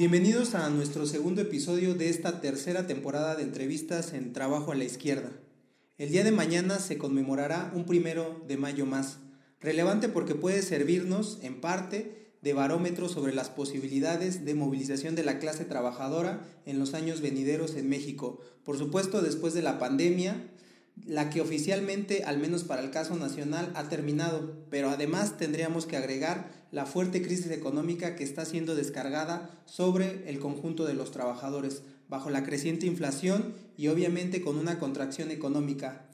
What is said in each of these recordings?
Bienvenidos a nuestro segundo episodio de esta tercera temporada de entrevistas en Trabajo a la Izquierda. El día de mañana se conmemorará un primero de mayo más, relevante porque puede servirnos, en parte, de barómetro sobre las posibilidades de movilización de la clase trabajadora en los años venideros en México, por supuesto después de la pandemia, la que oficialmente, al menos para el caso nacional, ha terminado, pero además tendríamos que agregar la fuerte crisis económica que está siendo descargada sobre el conjunto de los trabajadores, bajo la creciente inflación y obviamente con una contracción económica.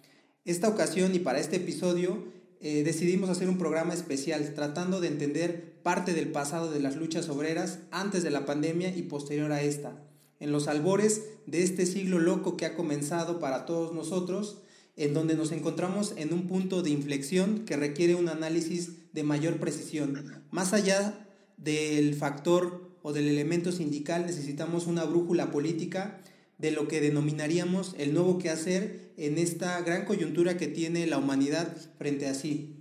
Esta ocasión y para este episodio eh, decidimos hacer un programa especial tratando de entender parte del pasado de las luchas obreras antes de la pandemia y posterior a esta. En los albores de este siglo loco que ha comenzado para todos nosotros, en donde nos encontramos en un punto de inflexión que requiere un análisis de mayor precisión. Más allá del factor o del elemento sindical, necesitamos una brújula política de lo que denominaríamos el nuevo quehacer en esta gran coyuntura que tiene la humanidad frente a sí.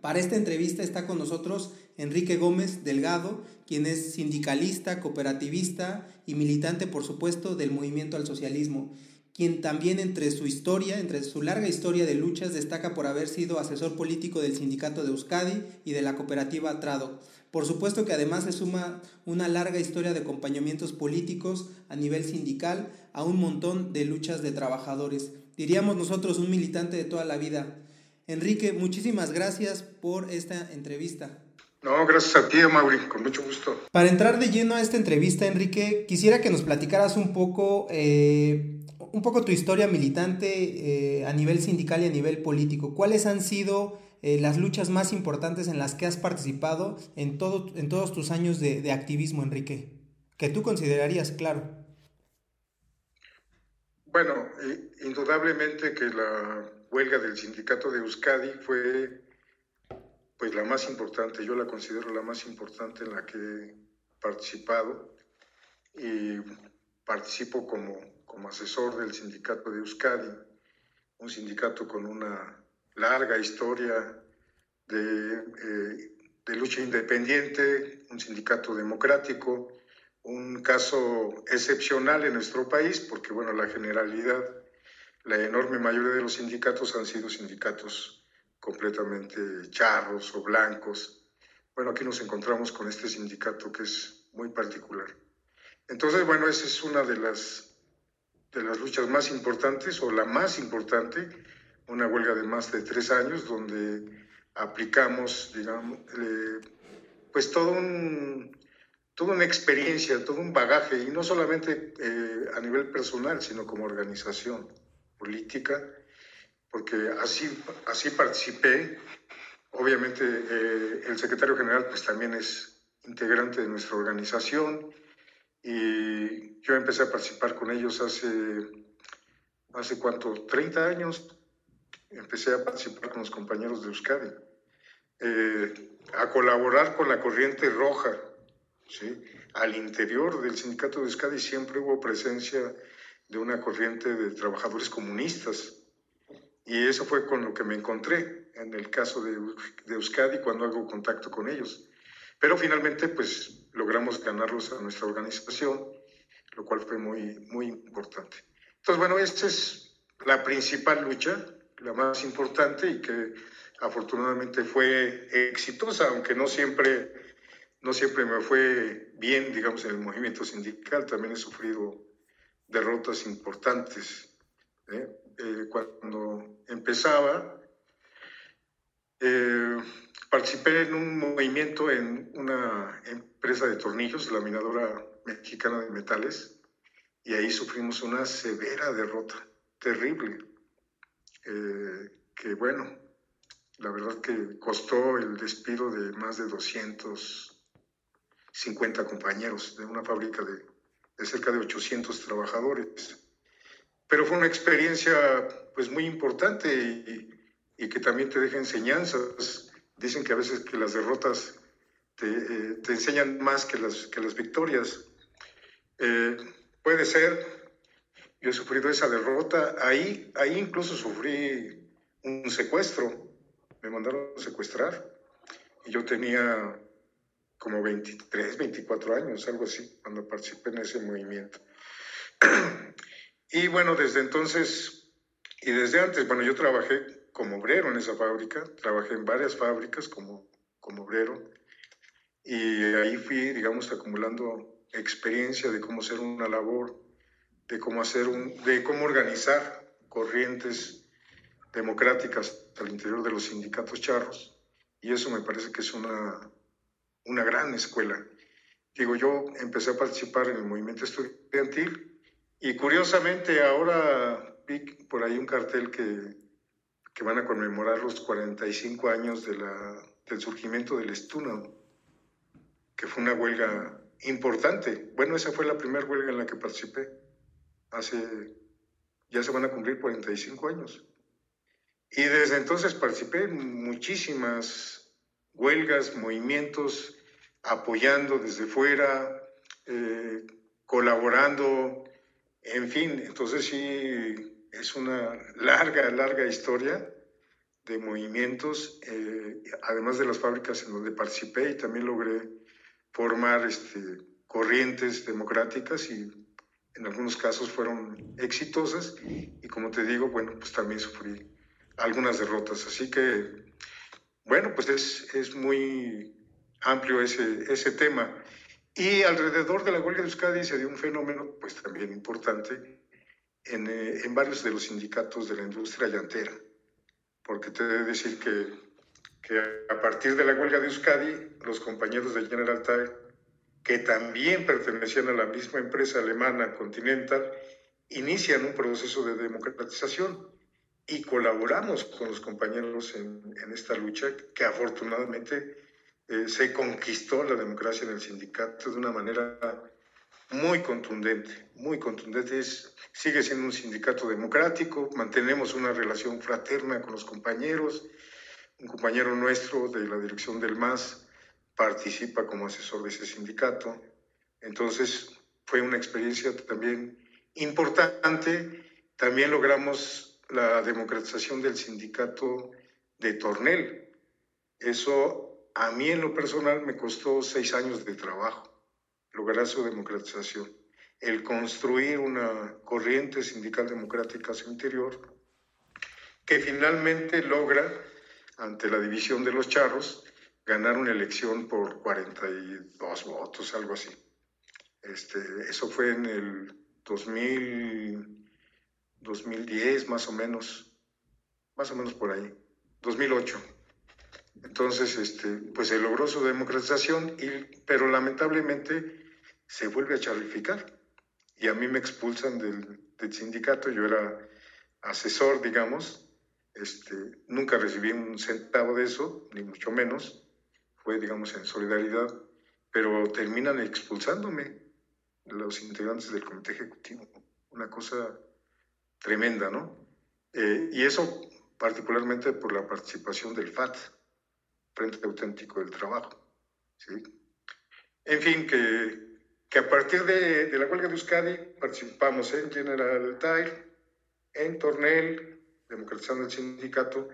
Para esta entrevista está con nosotros Enrique Gómez Delgado, quien es sindicalista, cooperativista y militante, por supuesto, del movimiento al socialismo quien también entre su historia, entre su larga historia de luchas, destaca por haber sido asesor político del sindicato de Euskadi y de la cooperativa Trado. Por supuesto que además se suma una larga historia de acompañamientos políticos a nivel sindical a un montón de luchas de trabajadores. Diríamos nosotros un militante de toda la vida. Enrique, muchísimas gracias por esta entrevista. No, gracias a ti, Mauri, con mucho gusto. Para entrar de lleno a esta entrevista, Enrique, quisiera que nos platicaras un poco eh, un poco tu historia militante eh, a nivel sindical y a nivel político. ¿Cuáles han sido eh, las luchas más importantes en las que has participado en, todo, en todos tus años de, activismo, Enrique? Que tú considerarías, claro. Bueno, indudablemente que la huelga del sindicato de Euskadi fue pues la más importante, yo la considero la más importante en la que he participado y participo como como asesor del sindicato de Euskadi, un sindicato con una larga historia de, eh, de, lucha independiente, un sindicato democrático, un caso excepcional en nuestro país, porque bueno, la generalidad, la enorme mayoría de los sindicatos han sido sindicatos completamente charros o blancos. Bueno, aquí nos encontramos con este sindicato que es muy particular. Entonces, bueno, esa es una de las de las luchas más importantes o la más importante, una huelga de más de tres años donde aplicamos, digamos, pues todo un, toda una experiencia, todo un bagaje, y no solamente eh, a nivel personal, sino como organización política, porque así, así participé. Obviamente eh, el secretario general pues también es integrante de nuestra organización, y yo empecé a participar con ellos hace, hace cuánto, 30 años, empecé a participar con los compañeros de Euskadi, eh, a colaborar con la corriente roja, ¿sí? Al interior del sindicato de Euskadi siempre hubo presencia de una corriente de trabajadores comunistas, y eso fue con lo que me encontré en el caso de, de Euskadi cuando hago contacto con ellos. Pero finalmente, pues logramos ganarlos a nuestra organización, lo cual fue muy, muy importante. Entonces, bueno, esta es la principal lucha, la más importante y que afortunadamente fue exitosa, aunque no siempre, no siempre me fue bien, digamos, en el movimiento sindical. También he sufrido derrotas importantes. ¿eh? Eh, cuando empezaba, eh, participé en un movimiento en una empresa de tornillos, laminadora mexicana de metales, y ahí sufrimos una severa derrota, terrible, eh, que bueno, la verdad que costó el despido de más de 250 compañeros de una fábrica de, de cerca de 800 trabajadores. Pero fue una experiencia pues muy importante y, y que también te deja enseñanzas. Dicen que a veces que las derrotas te, eh, te enseñan más que las, que las victorias. Eh, puede ser, yo he sufrido esa derrota, ahí, ahí incluso sufrí un secuestro, me mandaron a secuestrar y yo tenía como 23, 24 años, algo así, cuando participé en ese movimiento. y bueno, desde entonces, y desde antes, bueno, yo trabajé como obrero en esa fábrica, trabajé en varias fábricas como, como obrero, y ahí fui, digamos, acumulando experiencia de cómo hacer una labor, de cómo hacer un, de cómo organizar corrientes democráticas al interior de los sindicatos charros, y eso me parece que es una, una gran escuela. Digo, yo empecé a participar en el movimiento estudiantil y curiosamente ahora vi por ahí un cartel que, que van a conmemorar los 45 años del surgimiento del Estuna, que fue una huelga importante. Bueno, esa fue la primera huelga en la que participé. Hace, ya se van a cumplir 45 años. Y desde entonces participé en muchísimas huelgas, movimientos, apoyando desde fuera, eh, colaborando, en fin, entonces sí, es una larga, larga historia de movimientos, eh, además de las fábricas en donde participé y también logré formar este, corrientes democráticas y en algunos casos fueron exitosas y como te digo, bueno, pues también sufrí algunas derrotas. Así que, bueno, pues es, es muy amplio ese, ese tema. Y alrededor de la huelga de Euskadi se dio un fenómeno, pues también importante, en, eh, en varios de los sindicatos de la industria llantera. Porque te he de decir que, que a partir de la huelga de Euskadi, los compañeros de General Tire, que también pertenecían a la misma empresa alemana Continental, inician un proceso de democratización y colaboramos con los compañeros en, en esta lucha que afortunadamente eh, se conquistó la democracia en el sindicato de una manera muy contundente, muy contundente. sigue siendo un sindicato democrático, mantenemos una relación fraterna con los compañeros. Un compañero nuestro de la dirección del MAS participa como asesor de ese sindicato. Entonces fue una experiencia también importante. También logramos la democratización del sindicato de Tornel. Eso a mí en lo personal me costó seis años de trabajo lograr su democratización. El construir una corriente sindical democrática a su interior que finalmente logra, ante la división de los charros, ganar una elección por 42 votos, algo así. Este, eso fue en el 2000, 2010 más o menos, más o menos por ahí, 2008. Entonces, este, pues se logró su democratización, y, pero lamentablemente se vuelve a charlificar. Y a mí me expulsan del, del sindicato, yo era asesor, digamos, este, nunca recibí un centavo de eso, ni mucho menos, fue, digamos, en solidaridad, pero terminan expulsándome los integrantes del comité ejecutivo. Una cosa tremenda, ¿no? Eh, y eso particularmente por la participación del FAT, Frente Auténtico del Trabajo. ¿sí? En fin, que, que a partir de, de, la huelga de Euskadi participamos en General Tire, en Tornel, democratizando el sindicato,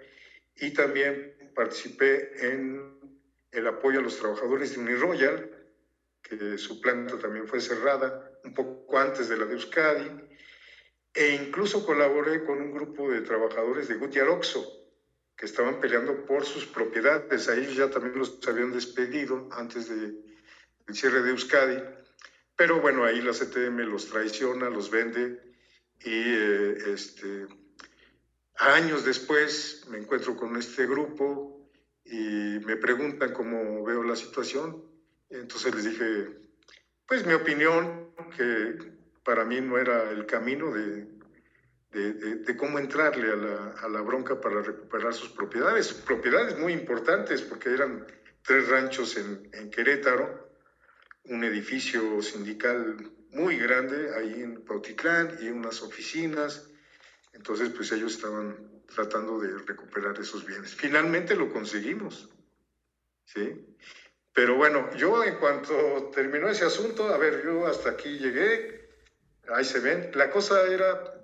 y también participé en el apoyo a los trabajadores de Uniroyal, que su planta también fue cerrada un poco antes de la de Euskadi, e incluso colaboré con un grupo de trabajadores de Gutiaroxo, que estaban peleando por sus propiedades. A ellos ya también los habían despedido antes del cierre de Euskadi. Pero bueno, ahí la CTM los traiciona, los vende y eh, este, años después me encuentro con este grupo y me preguntan cómo veo la situación. Entonces les dije, pues mi opinión, que para mí no era el camino de, de, cómo entrarle a la, a la, bronca para recuperar sus propiedades. Propiedades muy importantes porque eran tres ranchos en, en Querétaro, un edificio sindical muy grande ahí en Pautitlán y unas oficinas. Entonces, pues ellos estaban tratando de recuperar esos bienes. Finalmente lo conseguimos, ¿sí? Pero bueno, yo en cuanto terminó ese asunto, a ver, yo hasta aquí llegué, ahí se ven, la cosa era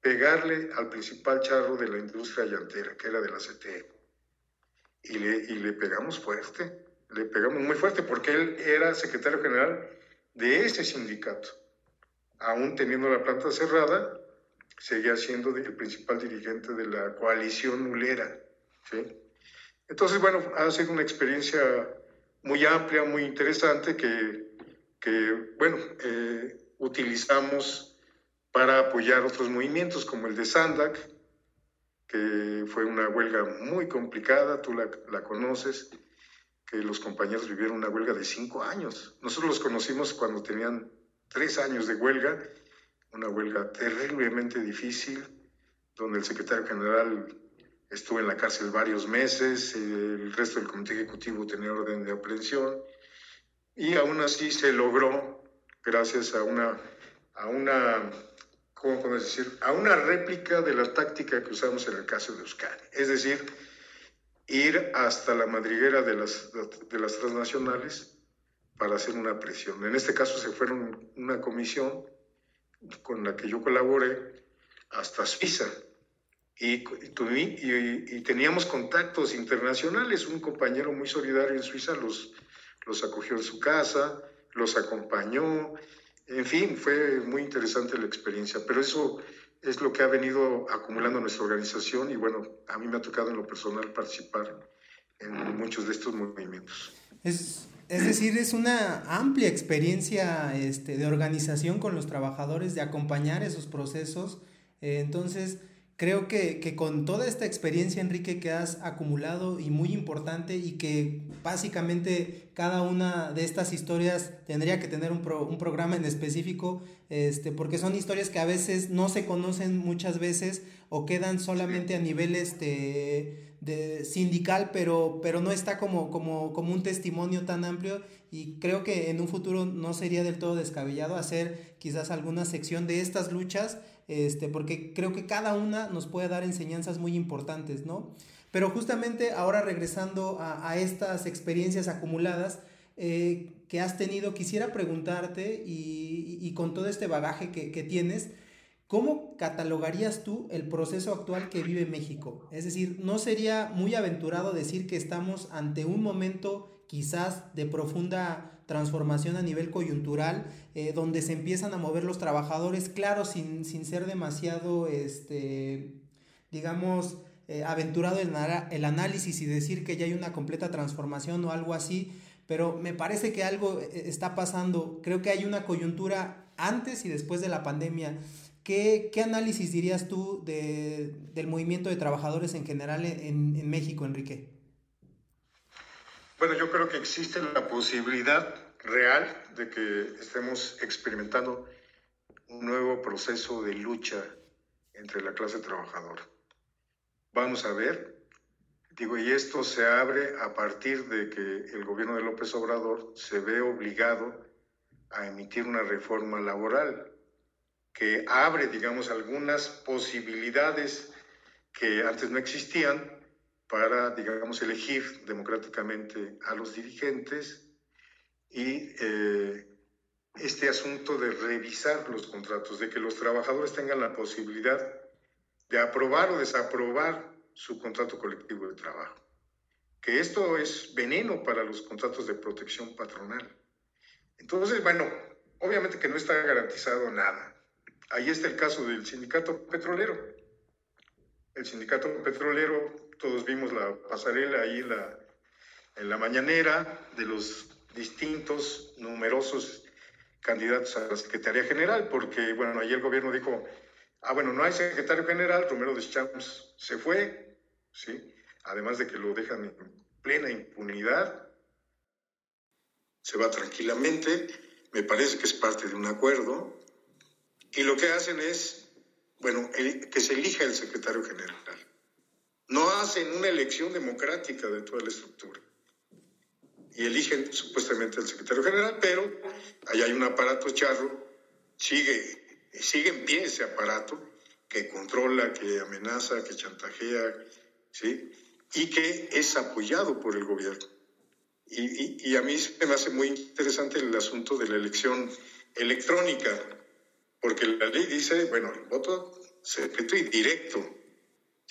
pegarle al principal charro de la industria llantera, que era de la CTE. Y le, y le pegamos fuerte. Le pegamos muy fuerte porque él era secretario general de ese sindicato. Aún teniendo la planta cerrada, seguía siendo el principal dirigente de la coalición nulera. Entonces, bueno, ha sido una experiencia muy amplia, muy interesante que, que bueno, eh, utilizamos para apoyar otros movimientos como el de Sandac, que fue una huelga muy complicada, tú la, la conoces, que los compañeros vivieron una huelga de cinco años. Nosotros los conocimos cuando tenían tres años de huelga, una huelga terriblemente difícil, donde el secretario general estuvo en la cárcel varios meses, el resto del comité ejecutivo tenía orden de aprehensión, y aún así se logró, gracias a una, a una, ¿cómo decir? A una réplica de la táctica que usamos en el caso de Euskadi. Es decir, ir hasta la madriguera de las, de las transnacionales para hacer una presión. En este caso se fueron una comisión con la que yo colaboré hasta Suiza y, y, teníamos contactos internacionales. Un compañero muy solidario en Suiza los, los acogió en su casa, los acompañó. En fin, fue muy interesante la experiencia, pero eso es lo que ha venido acumulando nuestra organización y bueno, a mí me ha tocado en lo personal participar en muchos de estos movimientos. Es, es decir, es una amplia experiencia este, de organización con los trabajadores, de acompañar esos procesos. Eh, entonces, creo que, que, con toda esta experiencia, Enrique, que has acumulado y muy importante y que básicamente cada una de estas historias tendría que tener un, un programa en específico, este, porque son historias que a veces no se conocen muchas veces o quedan solamente a nivel este, de sindical, pero, pero no está como, como, como un testimonio tan amplio y creo que en un futuro no sería del todo descabellado hacer quizás alguna sección de estas luchas este, porque creo que cada una nos puede dar enseñanzas muy importantes, ¿no? Pero justamente ahora regresando a, estas experiencias acumuladas eh, que has tenido, quisiera preguntarte y, con todo este bagaje que, que, tienes, ¿cómo catalogarías tú el proceso actual que vive México? Es decir, ¿no sería muy aventurado decir que estamos ante un momento quizás de profunda transformación a nivel coyuntural, eh, donde se empiezan a mover los trabajadores, claro, sin, sin ser demasiado, este, digamos, eh, aventurado el, el análisis y decir que ya hay una completa transformación o algo así, pero me parece que algo eh, está pasando. Creo que hay una coyuntura antes y después de la pandemia. ¿Qué, qué análisis dirías tú de, del movimiento de trabajadores en general en, en México, Enrique? Bueno, yo creo que existe la posibilidad real de que estemos experimentando un nuevo proceso de lucha entre la clase trabajadora. Vamos a ver, digo, y esto se abre a partir de que el gobierno de López Obrador se ve obligado a emitir una reforma laboral que abre, digamos, algunas posibilidades que antes no existían para, digamos, elegir democráticamente a los dirigentes y eh, este asunto de revisar los contratos, de que los trabajadores tengan la posibilidad de aprobar o desaprobar su contrato colectivo de trabajo. Que esto es veneno para los contratos de protección patronal. Entonces, bueno, obviamente que no está garantizado nada. Ahí está el caso del sindicato petrolero. El sindicato petrolero todos vimos la pasarela ahí en la, en la mañanera de los distintos, numerosos candidatos a la Secretaría General, porque, bueno, ahí el gobierno dijo, ah, bueno, no hay secretario general, Romero de Champs se fue, ¿sí? Además de que lo dejan en plena impunidad, se va tranquilamente, me parece que es parte de un acuerdo, y lo que hacen es, bueno, que se elija el secretario general no hacen una elección democrática de toda la estructura. Y eligen supuestamente al secretario general, pero allá hay un aparato charro, sigue, sigue en pie ese aparato que controla, que amenaza, que chantajea, ¿sí? Y que es apoyado por el gobierno. Y, y, a mí me hace muy interesante el asunto de la elección electrónica, porque la ley dice, bueno, el voto secreto y directo,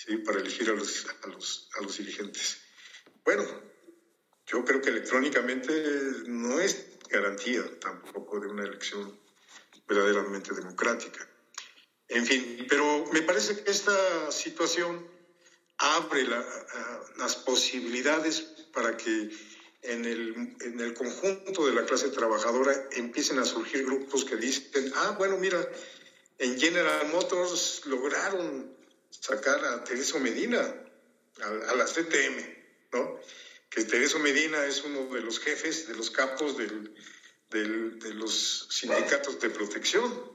¿sí? para elegir a los, a los, a los dirigentes. Bueno, yo creo que electrónicamente no es garantía tampoco de una elección verdaderamente democrática. En fin, pero me parece que esta situación abre las posibilidades para que en el, en el conjunto de la clase trabajadora empiecen a surgir grupos que dicen, ah, bueno, mira, en General Motors lograron sacar a Tereso Medina, a, la CTM, ¿no? Que Tereso Medina es uno de los jefes, de los capos de los sindicatos de protección,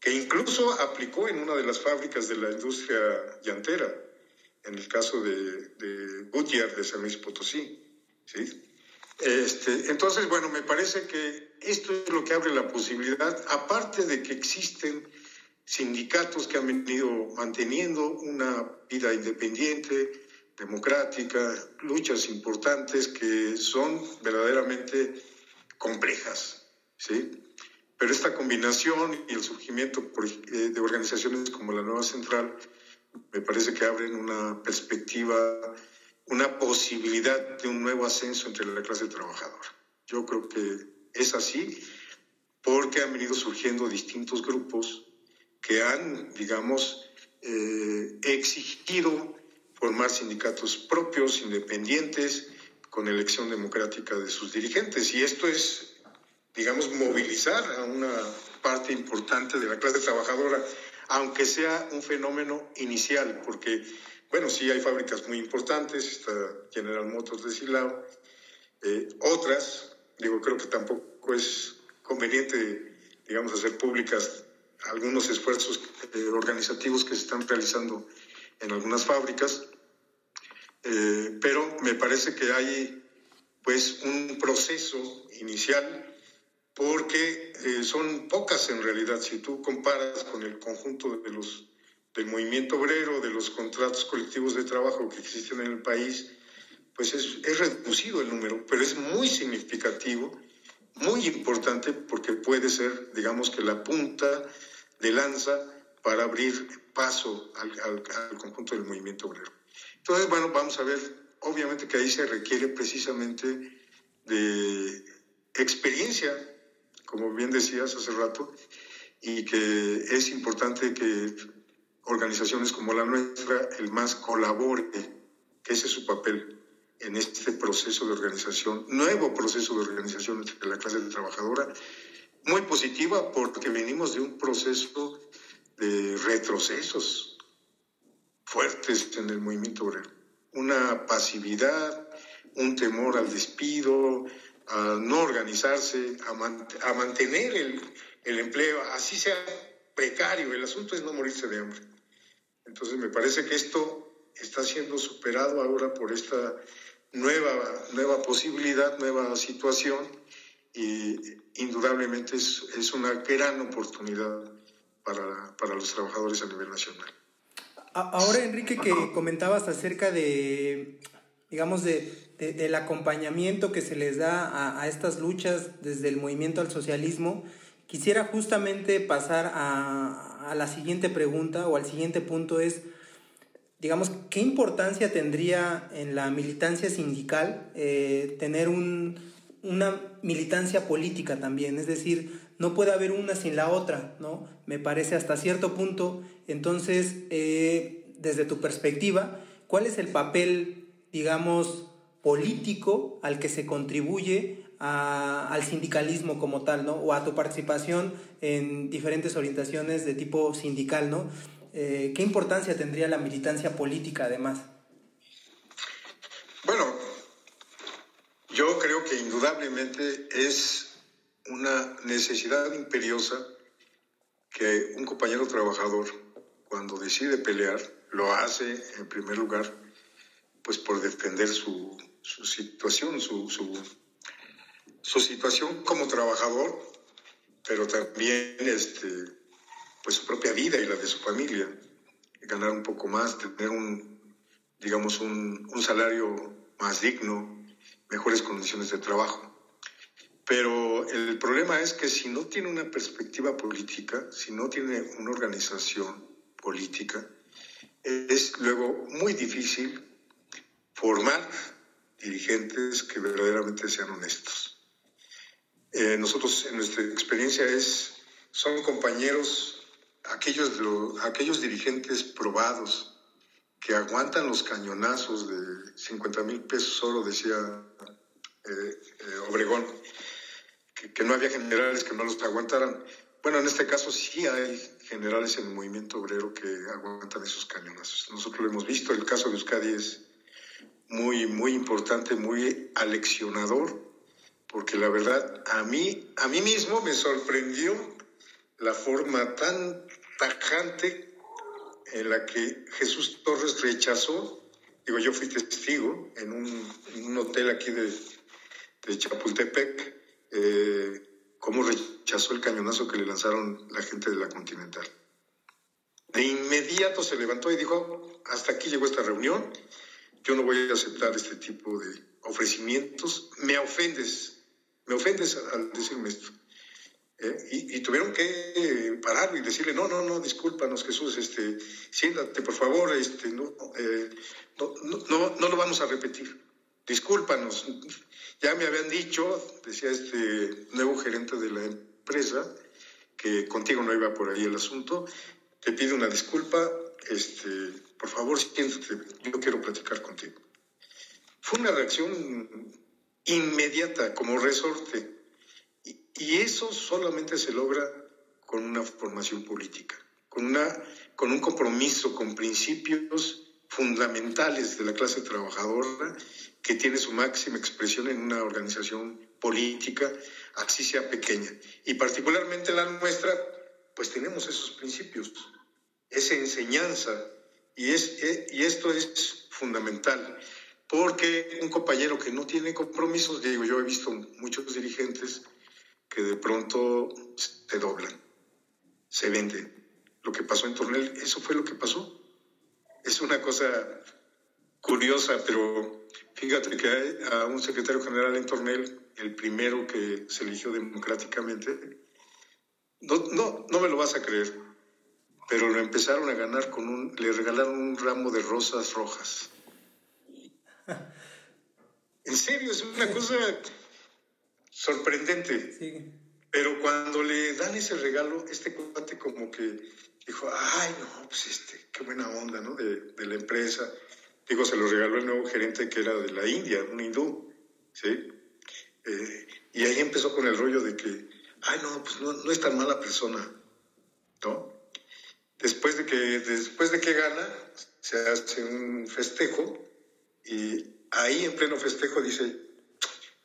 que incluso aplicó en una de las fábricas de la industria llantera, en el caso de, de Goodyear de San Luis Potosí. ¿sí? Este, entonces, bueno, me parece que esto es lo que abre la posibilidad, aparte de que existen sindicatos que han venido manteniendo una vida independiente, democrática, luchas importantes que son verdaderamente complejas, ¿sí? Pero esta combinación y el surgimiento eh, de organizaciones como la Nueva Central me parece que abren una perspectiva, una posibilidad de un nuevo ascenso entre la clase trabajadora. Yo creo que es así porque han venido surgiendo distintos grupos que han, digamos, eh, exigido formar sindicatos propios, independientes, con elección democrática de sus dirigentes. Y esto es, digamos, movilizar a una parte importante de la clase trabajadora, aunque sea un fenómeno inicial, porque, bueno, sí hay fábricas muy importantes, está General Motors de Silao, eh, otras, digo, creo que tampoco es conveniente, digamos, hacer públicas algunos esfuerzos organizativos que se están realizando en algunas fábricas, eh, pero me parece que hay pues un proceso inicial porque eh, son pocas en realidad. Si tú comparas con el conjunto de los del movimiento obrero, de los contratos colectivos de trabajo que existen en el país, pues es, es reducido el número, pero es muy significativo, muy importante porque puede ser, digamos que la punta de lanza para abrir paso al, conjunto del movimiento obrero. Entonces, bueno, vamos a ver, obviamente que ahí se requiere precisamente de experiencia, como bien decías hace rato, y que es importante que organizaciones como la nuestra, el MAS, colabore, que ese es su papel en este proceso de organización, nuevo proceso de organización entre la clase trabajadora muy positiva porque venimos de un proceso de retrocesos fuertes en el movimiento obrero. Una pasividad, un temor al despido, a no organizarse, a, mantener el, el empleo, así sea precario. El asunto es no morirse de hambre. Entonces me parece que esto está siendo superado ahora por esta nueva, nueva posibilidad, nueva situación y indudablemente es, es una gran oportunidad para, para, los trabajadores a nivel nacional. Ahora, Enrique, que comentabas acerca de, digamos, de, del acompañamiento que se les da a, a, estas luchas desde el movimiento al socialismo, quisiera justamente pasar a, a la siguiente pregunta o al siguiente punto es, digamos, ¿qué importancia tendría en la militancia sindical eh, tener un, una militancia política también, es decir, no puede haber una sin la otra, ¿no? Me parece hasta cierto punto. Entonces, eh, desde tu perspectiva, ¿cuál es el papel, digamos, político al que se contribuye al sindicalismo como tal, ¿no? O a tu participación en diferentes orientaciones de tipo sindical, ¿no? Eh, ¿Qué importancia tendría la militancia política además? Bueno, yo creo que indudablemente es una necesidad imperiosa que un compañero trabajador, cuando decide pelear, lo hace en primer lugar, pues por defender su, situación, su, su, situación como trabajador, pero también este, pues su propia vida y la de su familia, ganar un poco más, tener un, digamos, un, un salario más digno, mejores condiciones de trabajo. Pero el problema es que si no tiene una perspectiva política, si no tiene una organización política, es luego muy difícil formar dirigentes que verdaderamente sean honestos. Eh, nosotros, en nuestra experiencia, es, son compañeros, aquellos, aquellos dirigentes probados, que aguantan los cañonazos de 50 mil pesos oro, decía eh, eh, Obregón, que, que, no había generales que no los aguantaran. Bueno, en este caso sí hay generales en el movimiento obrero que aguantan esos cañonazos. Nosotros lo hemos visto, el caso de Euskadi es muy, muy importante, muy aleccionador, porque la verdad a mí, a mí mismo me sorprendió la forma tan tajante en la que Jesús Torres rechazó, digo, yo fui testigo en un, hotel aquí de, de Chapultepec, eh, cómo rechazó el cañonazo que le lanzaron la gente de la Continental. De inmediato se levantó y dijo, hasta aquí llegó esta reunión, yo no voy a aceptar este tipo de ofrecimientos, me ofendes, me ofendes al decirme esto. Eh, y, tuvieron que parar y decirle, no, no, no, discúlpanos Jesús, este, siéntate por favor, este, no, eh, no, no, no, lo vamos a repetir, discúlpanos. Ya me habían dicho, decía este nuevo gerente de la empresa, que contigo no iba por ahí el asunto, te pido una disculpa, este, por favor, siéntate, yo quiero platicar contigo. Fue una reacción inmediata, como resorte. Y, eso solamente se logra con una formación política, con, una, con un compromiso con principios fundamentales de la clase trabajadora que tiene su máxima expresión en una organización política, así sea pequeña. Y particularmente la nuestra, pues tenemos esos principios, esa enseñanza, y, es, eh, y esto es fundamental. Porque un compañero que no tiene compromisos, digo, yo he visto muchos dirigentes que de pronto se doblan, se venden. Lo que pasó en Tornel, eso fue lo que pasó. Es una cosa curiosa, pero fíjate que hay a un secretario general en Tornel, el primero que se eligió democráticamente, no, no, no me lo vas a creer, pero lo empezaron a ganar con un, le regalaron un ramo de rosas rojas. En serio, es una cosa sorprendente. Pero cuando le dan ese regalo, este cuate como que dijo, ay, no, pues este, qué buena onda, ¿no? De, la empresa. Digo, se lo regaló el nuevo gerente que era de la India, un hindú, ¿sí? Eh, y ahí empezó con el rollo de que, ay, no, pues no, no es tan mala persona, ¿no? Después de que, después de que gana, se hace un festejo y ahí en pleno festejo dice,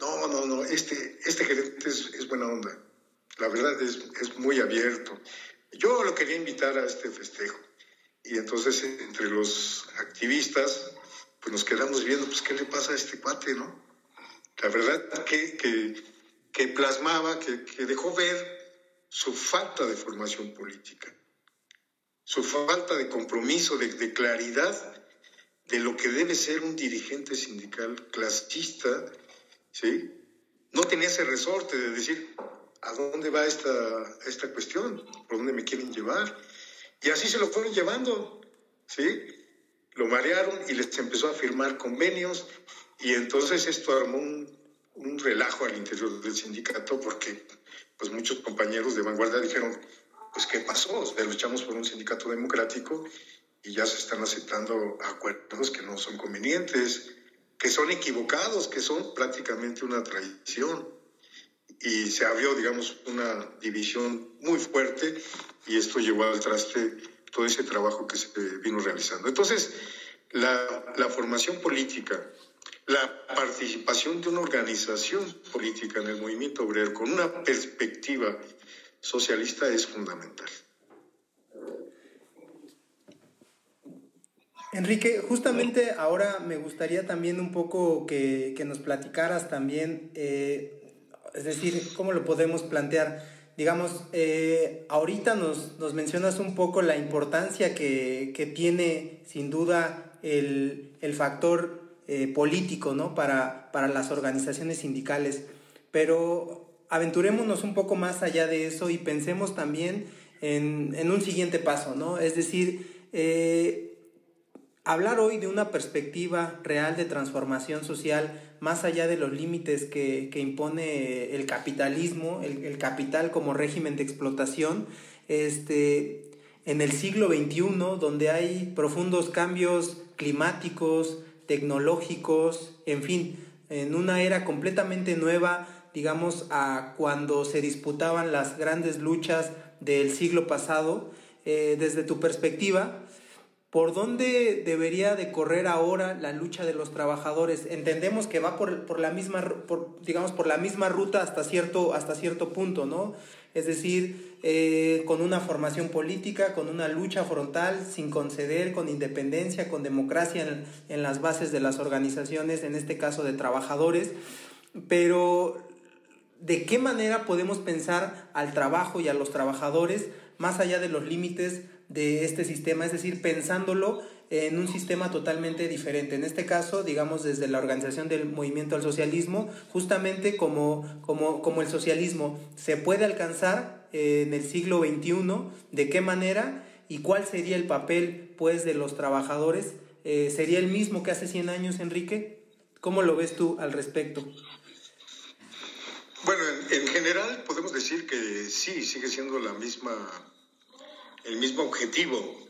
no, no, no, este, este gerente es, buena onda. La verdad es, es, muy abierto. Yo lo quería invitar a este festejo. Y entonces entre los activistas, pues nos quedamos viendo, pues qué le pasa a este cuate, ¿no? La verdad que, que, que plasmaba, que, que dejó ver su falta de formación política, su falta de compromiso, de, de claridad de lo que debe ser un dirigente sindical clasista, ¿sí? No tenía ese resorte de decir, ¿a dónde va esta, esta cuestión? ¿Por dónde me quieren llevar? Y así se lo fueron llevando, ¿sí? Lo marearon y les empezó a firmar convenios y entonces esto armó un, un relajo al interior del sindicato porque pues muchos compañeros de vanguardia dijeron, pues ¿qué pasó? Luchamos por un sindicato democrático y ya se están aceptando acuerdos que no son convenientes, que son equivocados, que son prácticamente una traición. Y se abrió, digamos, una división muy fuerte y esto llevó al traste todo ese trabajo que se vino realizando. Entonces, la, formación política, la participación de una organización política en el movimiento obrero con una perspectiva socialista es fundamental. Enrique, justamente ahora me gustaría también un poco que, nos platicaras también, eh, es decir, cómo lo podemos plantear. Digamos, eh, ahorita nos, mencionas un poco la importancia que, tiene sin duda el, factor eh, político ¿no? para, para las organizaciones sindicales, pero aventurémonos un poco más allá de eso y pensemos también en, un siguiente paso, ¿no? Es decir, hablar hoy de una perspectiva real de transformación social más allá de los límites que, impone el capitalismo, el, capital como régimen de explotación, este, en el siglo XXI, donde hay profundos cambios climáticos, tecnológicos, en fin, en una era completamente nueva, digamos, a cuando se disputaban las grandes luchas del siglo pasado, eh, desde tu perspectiva, ¿por dónde debería de correr ahora la lucha de los trabajadores? Entendemos que va por, la misma, por, digamos, por la misma ruta hasta cierto, hasta cierto punto, ¿no? Es decir, eh, con una formación política, con una lucha frontal, sin conceder, con independencia, con democracia en las bases de las organizaciones, en este caso de trabajadores, pero ¿de qué manera podemos pensar al trabajo y a los trabajadores más allá de los límites de este sistema, es decir, pensándolo en un sistema totalmente diferente. En este caso, digamos, desde la organización del movimiento al socialismo, justamente como, como, como el socialismo se puede alcanzar eh, en el siglo XXI, de qué manera y cuál sería el papel, pues, de los trabajadores. Eh, ¿Sería el mismo que hace 100 años, Enrique? ¿Cómo lo ves tú al respecto? Bueno, en, general podemos decir que sí, sigue siendo la misma, el mismo objetivo.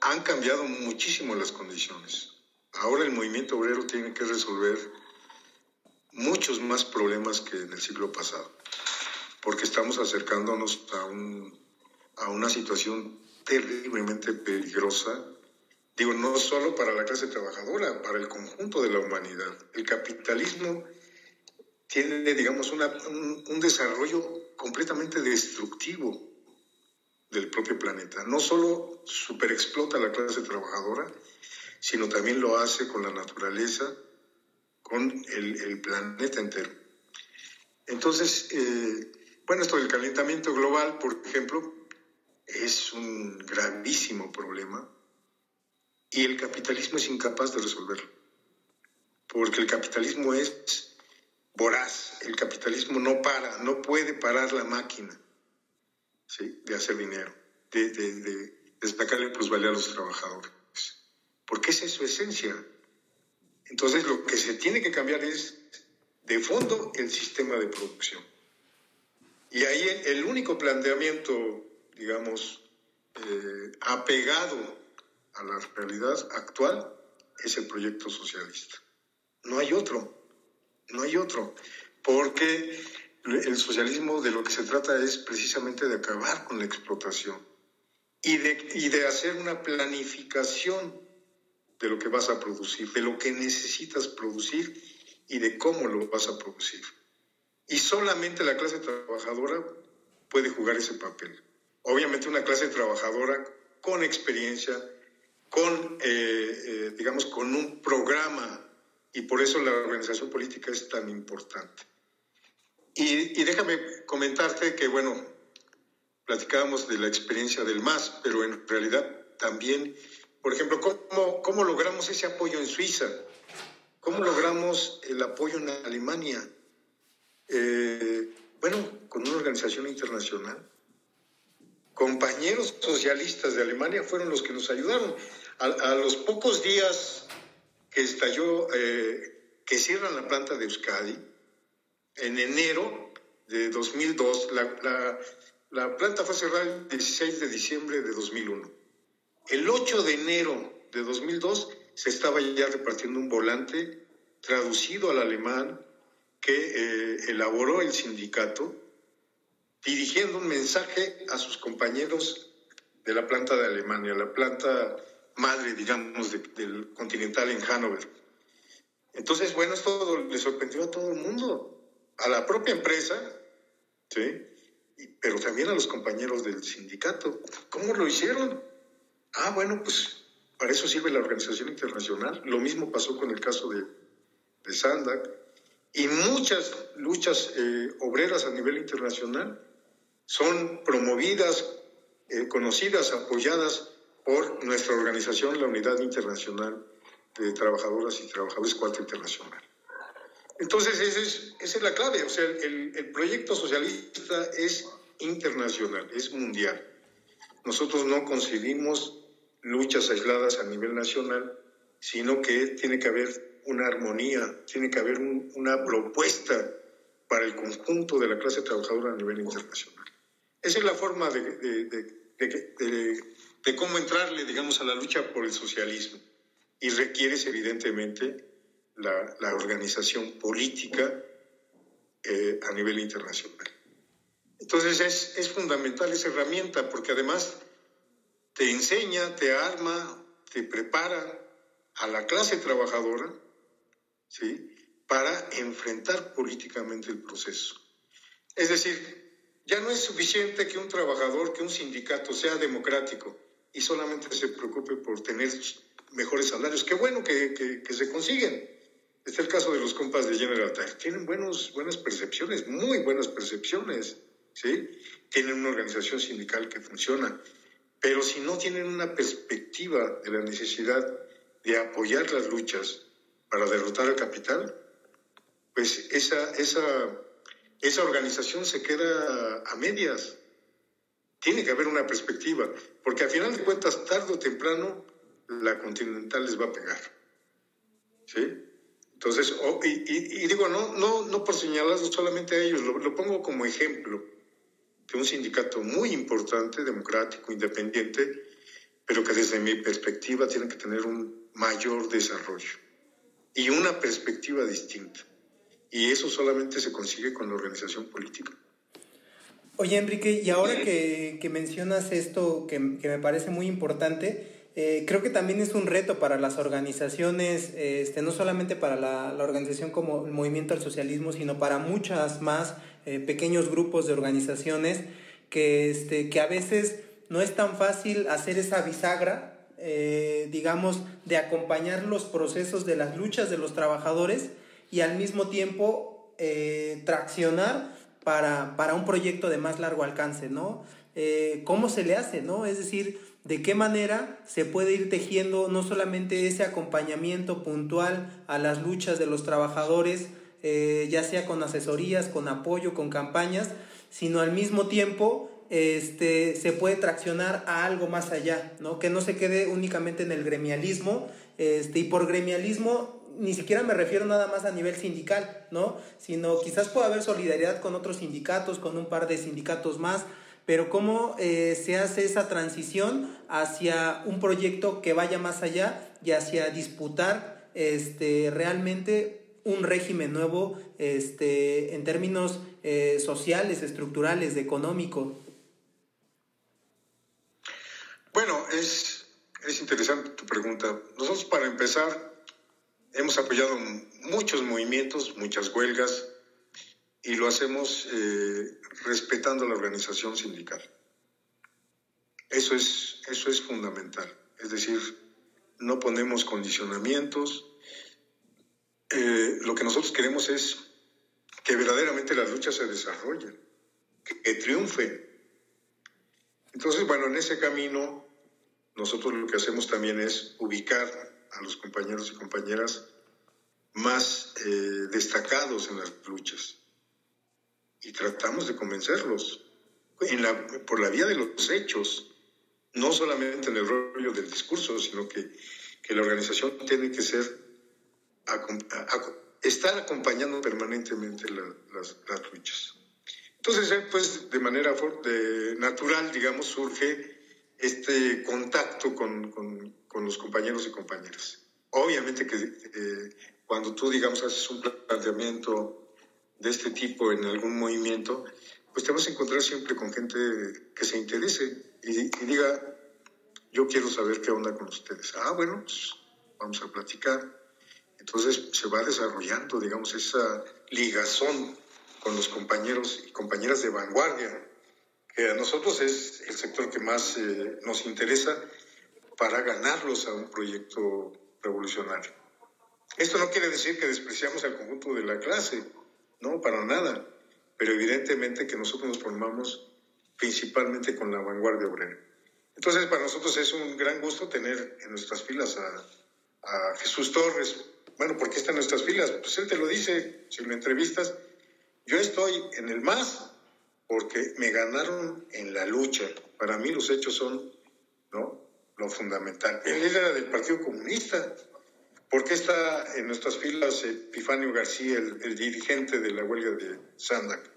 Han cambiado muchísimo las condiciones. Ahora el movimiento obrero tiene que resolver muchos más problemas que en el siglo pasado, porque estamos acercándonos a, un, a una situación terriblemente peligrosa, digo, no solo para la clase trabajadora, para el conjunto de la humanidad. El capitalismo tiene, digamos, un, desarrollo completamente destructivo del propio planeta. No solo superexplota a la clase trabajadora, sino también lo hace con la naturaleza, con el, planeta entero. Entonces, eh, bueno, esto del calentamiento global, por ejemplo, es un gravísimo problema y el capitalismo es incapaz de resolverlo, porque el capitalismo es voraz. El capitalismo no para, no puede parar la máquina de hacer dinero, de, de, plusvalía a los trabajadores. Porque esa es su esencia. Entonces lo que se tiene que cambiar es de fondo el sistema de producción. Y ahí el único planteamiento, digamos, eh, apegado a la realidad actual es el proyecto socialista. No hay otro. No hay otro, porque el socialismo de lo que se trata es precisamente de acabar con la explotación y de, hacer una planificación de lo que vas a producir, de lo que necesitas producir y de cómo lo vas a producir. Y solamente la clase trabajadora puede jugar ese papel. Obviamente una clase trabajadora con experiencia, con, eh, eh, digamos, con un programa y por eso la organización política es tan importante. Y, déjame comentarte que, bueno, platicábamos de la experiencia del MAS, pero en realidad también, por ejemplo, ¿cómo, cómo logramos ese apoyo en Suiza? ¿Cómo logramos el apoyo en Alemania? Eh, bueno, con una organización internacional. Compañeros socialistas de Alemania fueron los que nos ayudaron. A, a los pocos días que estalló, eh, que cierran la planta de Euskadi en enero de 2002. La, la, planta fue cerrada el 16 de diciembre de 2001. El 8 de enero de 2002 se estaba ya repartiendo un volante traducido al alemán que eh, elaboró el sindicato, dirigiendo un mensaje a sus compañeros de la planta de Alemania, la planta madre, digamos, del Continental en Hanover. Entonces, bueno, esto le sorprendió a todo el mundo, a la propia empresa, ¿sí? pero también a los compañeros del sindicato. ¿Cómo lo hicieron? Ah, bueno, pues para eso sirve la organización internacional. Lo mismo pasó con el caso de, de Sandak. Y muchas luchas eh, obreras a nivel internacional son promovidas, eh, conocidas, apoyadas por nuestra organización, la Unidad Internacional de Trabajadoras y Trabajadores Cuarta Internacional. Entonces, esa es, esa es la clave. O sea, el, el, proyecto socialista es internacional, es mundial. Nosotros no concebimos luchas aisladas a nivel nacional, sino que tiene que haber una armonía, tiene que haber una propuesta para el conjunto de la clase trabajadora a nivel internacional. Esa es la forma de, de, cómo entrarle, digamos, a la lucha por el socialismo. Y requiere, evidentemente, la, organización política eh, a nivel internacional. Entonces es, es fundamental esa herramienta porque además te enseña, te arma, te prepara a la clase trabajadora ¿sí? para enfrentar políticamente el proceso. Es decir, ya no es suficiente que un trabajador, que un sindicato sea democrático y solamente se preocupe por tener mejores salarios. Qué bueno que, que, se consiguen. Este es el caso de los compas de General Tire. Tienen buenos, buenas percepciones, muy buenas percepciones. ¿sí? Tienen una organización sindical que funciona. Pero si no tienen una perspectiva de la necesidad de apoyar las luchas para derrotar al capital, pues esa, esa, esa organización se queda a medias. Tiene que haber una perspectiva, porque al final de cuentas, tarde o temprano, la continental les va a pegar. ¿Sí? Entonces, y, digo, no, no, no por señalarlo solamente a ellos, lo, lo pongo como ejemplo de un sindicato muy importante, democrático, independiente, pero que desde mi perspectiva tiene que tener un mayor desarrollo y una perspectiva distinta. Y eso solamente se consigue con la organización política. Oye, Enrique, y ahora que, que mencionas esto que, que, me parece muy importante, eh, creo que también es un reto para las organizaciones, este, no solamente para la, organización como el Movimiento al Socialismo, sino para muchas más eh, pequeños grupos de organizaciones que, este, que a veces no es tan fácil hacer esa bisagra eh, digamos, de acompañar los procesos de las luchas de los trabajadores y al mismo tiempo traccionar para, para, un proyecto de más largo alcance, ¿no? ¿Cómo se le hace, no? Es decir, de qué manera se puede ir tejiendo no solamente ese acompañamiento puntual a las luchas de los trabajadores, ya sea con asesorías, con apoyo, con campañas, sino al mismo tiempo este, se puede traccionar a algo más allá, ¿no? Que no se quede únicamente en el gremialismo, este, y por gremialismo ni siquiera me refiero nada más a nivel sindical, ¿no? Sino quizás pueda haber solidaridad con otros sindicatos, con un par de sindicatos más, pero cómo eh, se hace esa transición hacia un proyecto que vaya más allá y hacia disputar este, realmente un régimen nuevo este, en términos eh, sociales, estructurales, económicos. Bueno, es, es interesante tu pregunta. Nosotros para empezar hemos apoyado muchos movimientos, muchas huelgas, y lo hacemos eh, respetando la organización sindical. Eso es, eso es fundamental. Es decir, no ponemos condicionamientos. Eh, lo que nosotros queremos es que verdaderamente las luchas se desarrollen, que triunfen. Entonces, bueno, en ese camino nosotros lo que hacemos también es ubicar a los compañeros y compañeras más eh, destacados en las luchas y tratamos de convencerlos en la, por la vía de los hechos, no solamente en el rollo del discurso, sino que, que la organización tiene que ser estar acompañando permanentemente las, las, luchas. Entonces, eh, pues de manera de, natural, digamos, surge este contacto con, con, los compañeros y compañeras. Obviamente que eh, cuando tú, digamos, haces un planteamiento de este tipo en algún movimiento, pues te vas a encontrar siempre con gente que se interese y, diga, yo quiero saber qué onda con ustedes. Ah, bueno, pues vamos a platicar. Entonces se va desarrollando, digamos, esa ligazón con los compañeros y compañeras de vanguardia que a nosotros es el sector que más eh, nos interesa para ganarlos a un proyecto revolucionario. Esto no quiere decir que despreciamos al conjunto de la clase, no, para nada, pero evidentemente que nosotros nos formamos principalmente con la vanguardia obrera. Entonces, para nosotros es un gran gusto tener en nuestras filas a, Jesús Torres. Bueno, ¿por qué está en nuestras filas? Pues él te lo dice, si lo entrevistas. Yo estoy en el MAS, porque me ganaron en la lucha. Para mí los hechos son, ¿no? lo fundamental. Él era del Partido Comunista. ¿Por qué está en nuestras filas Epifanio García, el, dirigente de la huelga de Sandac?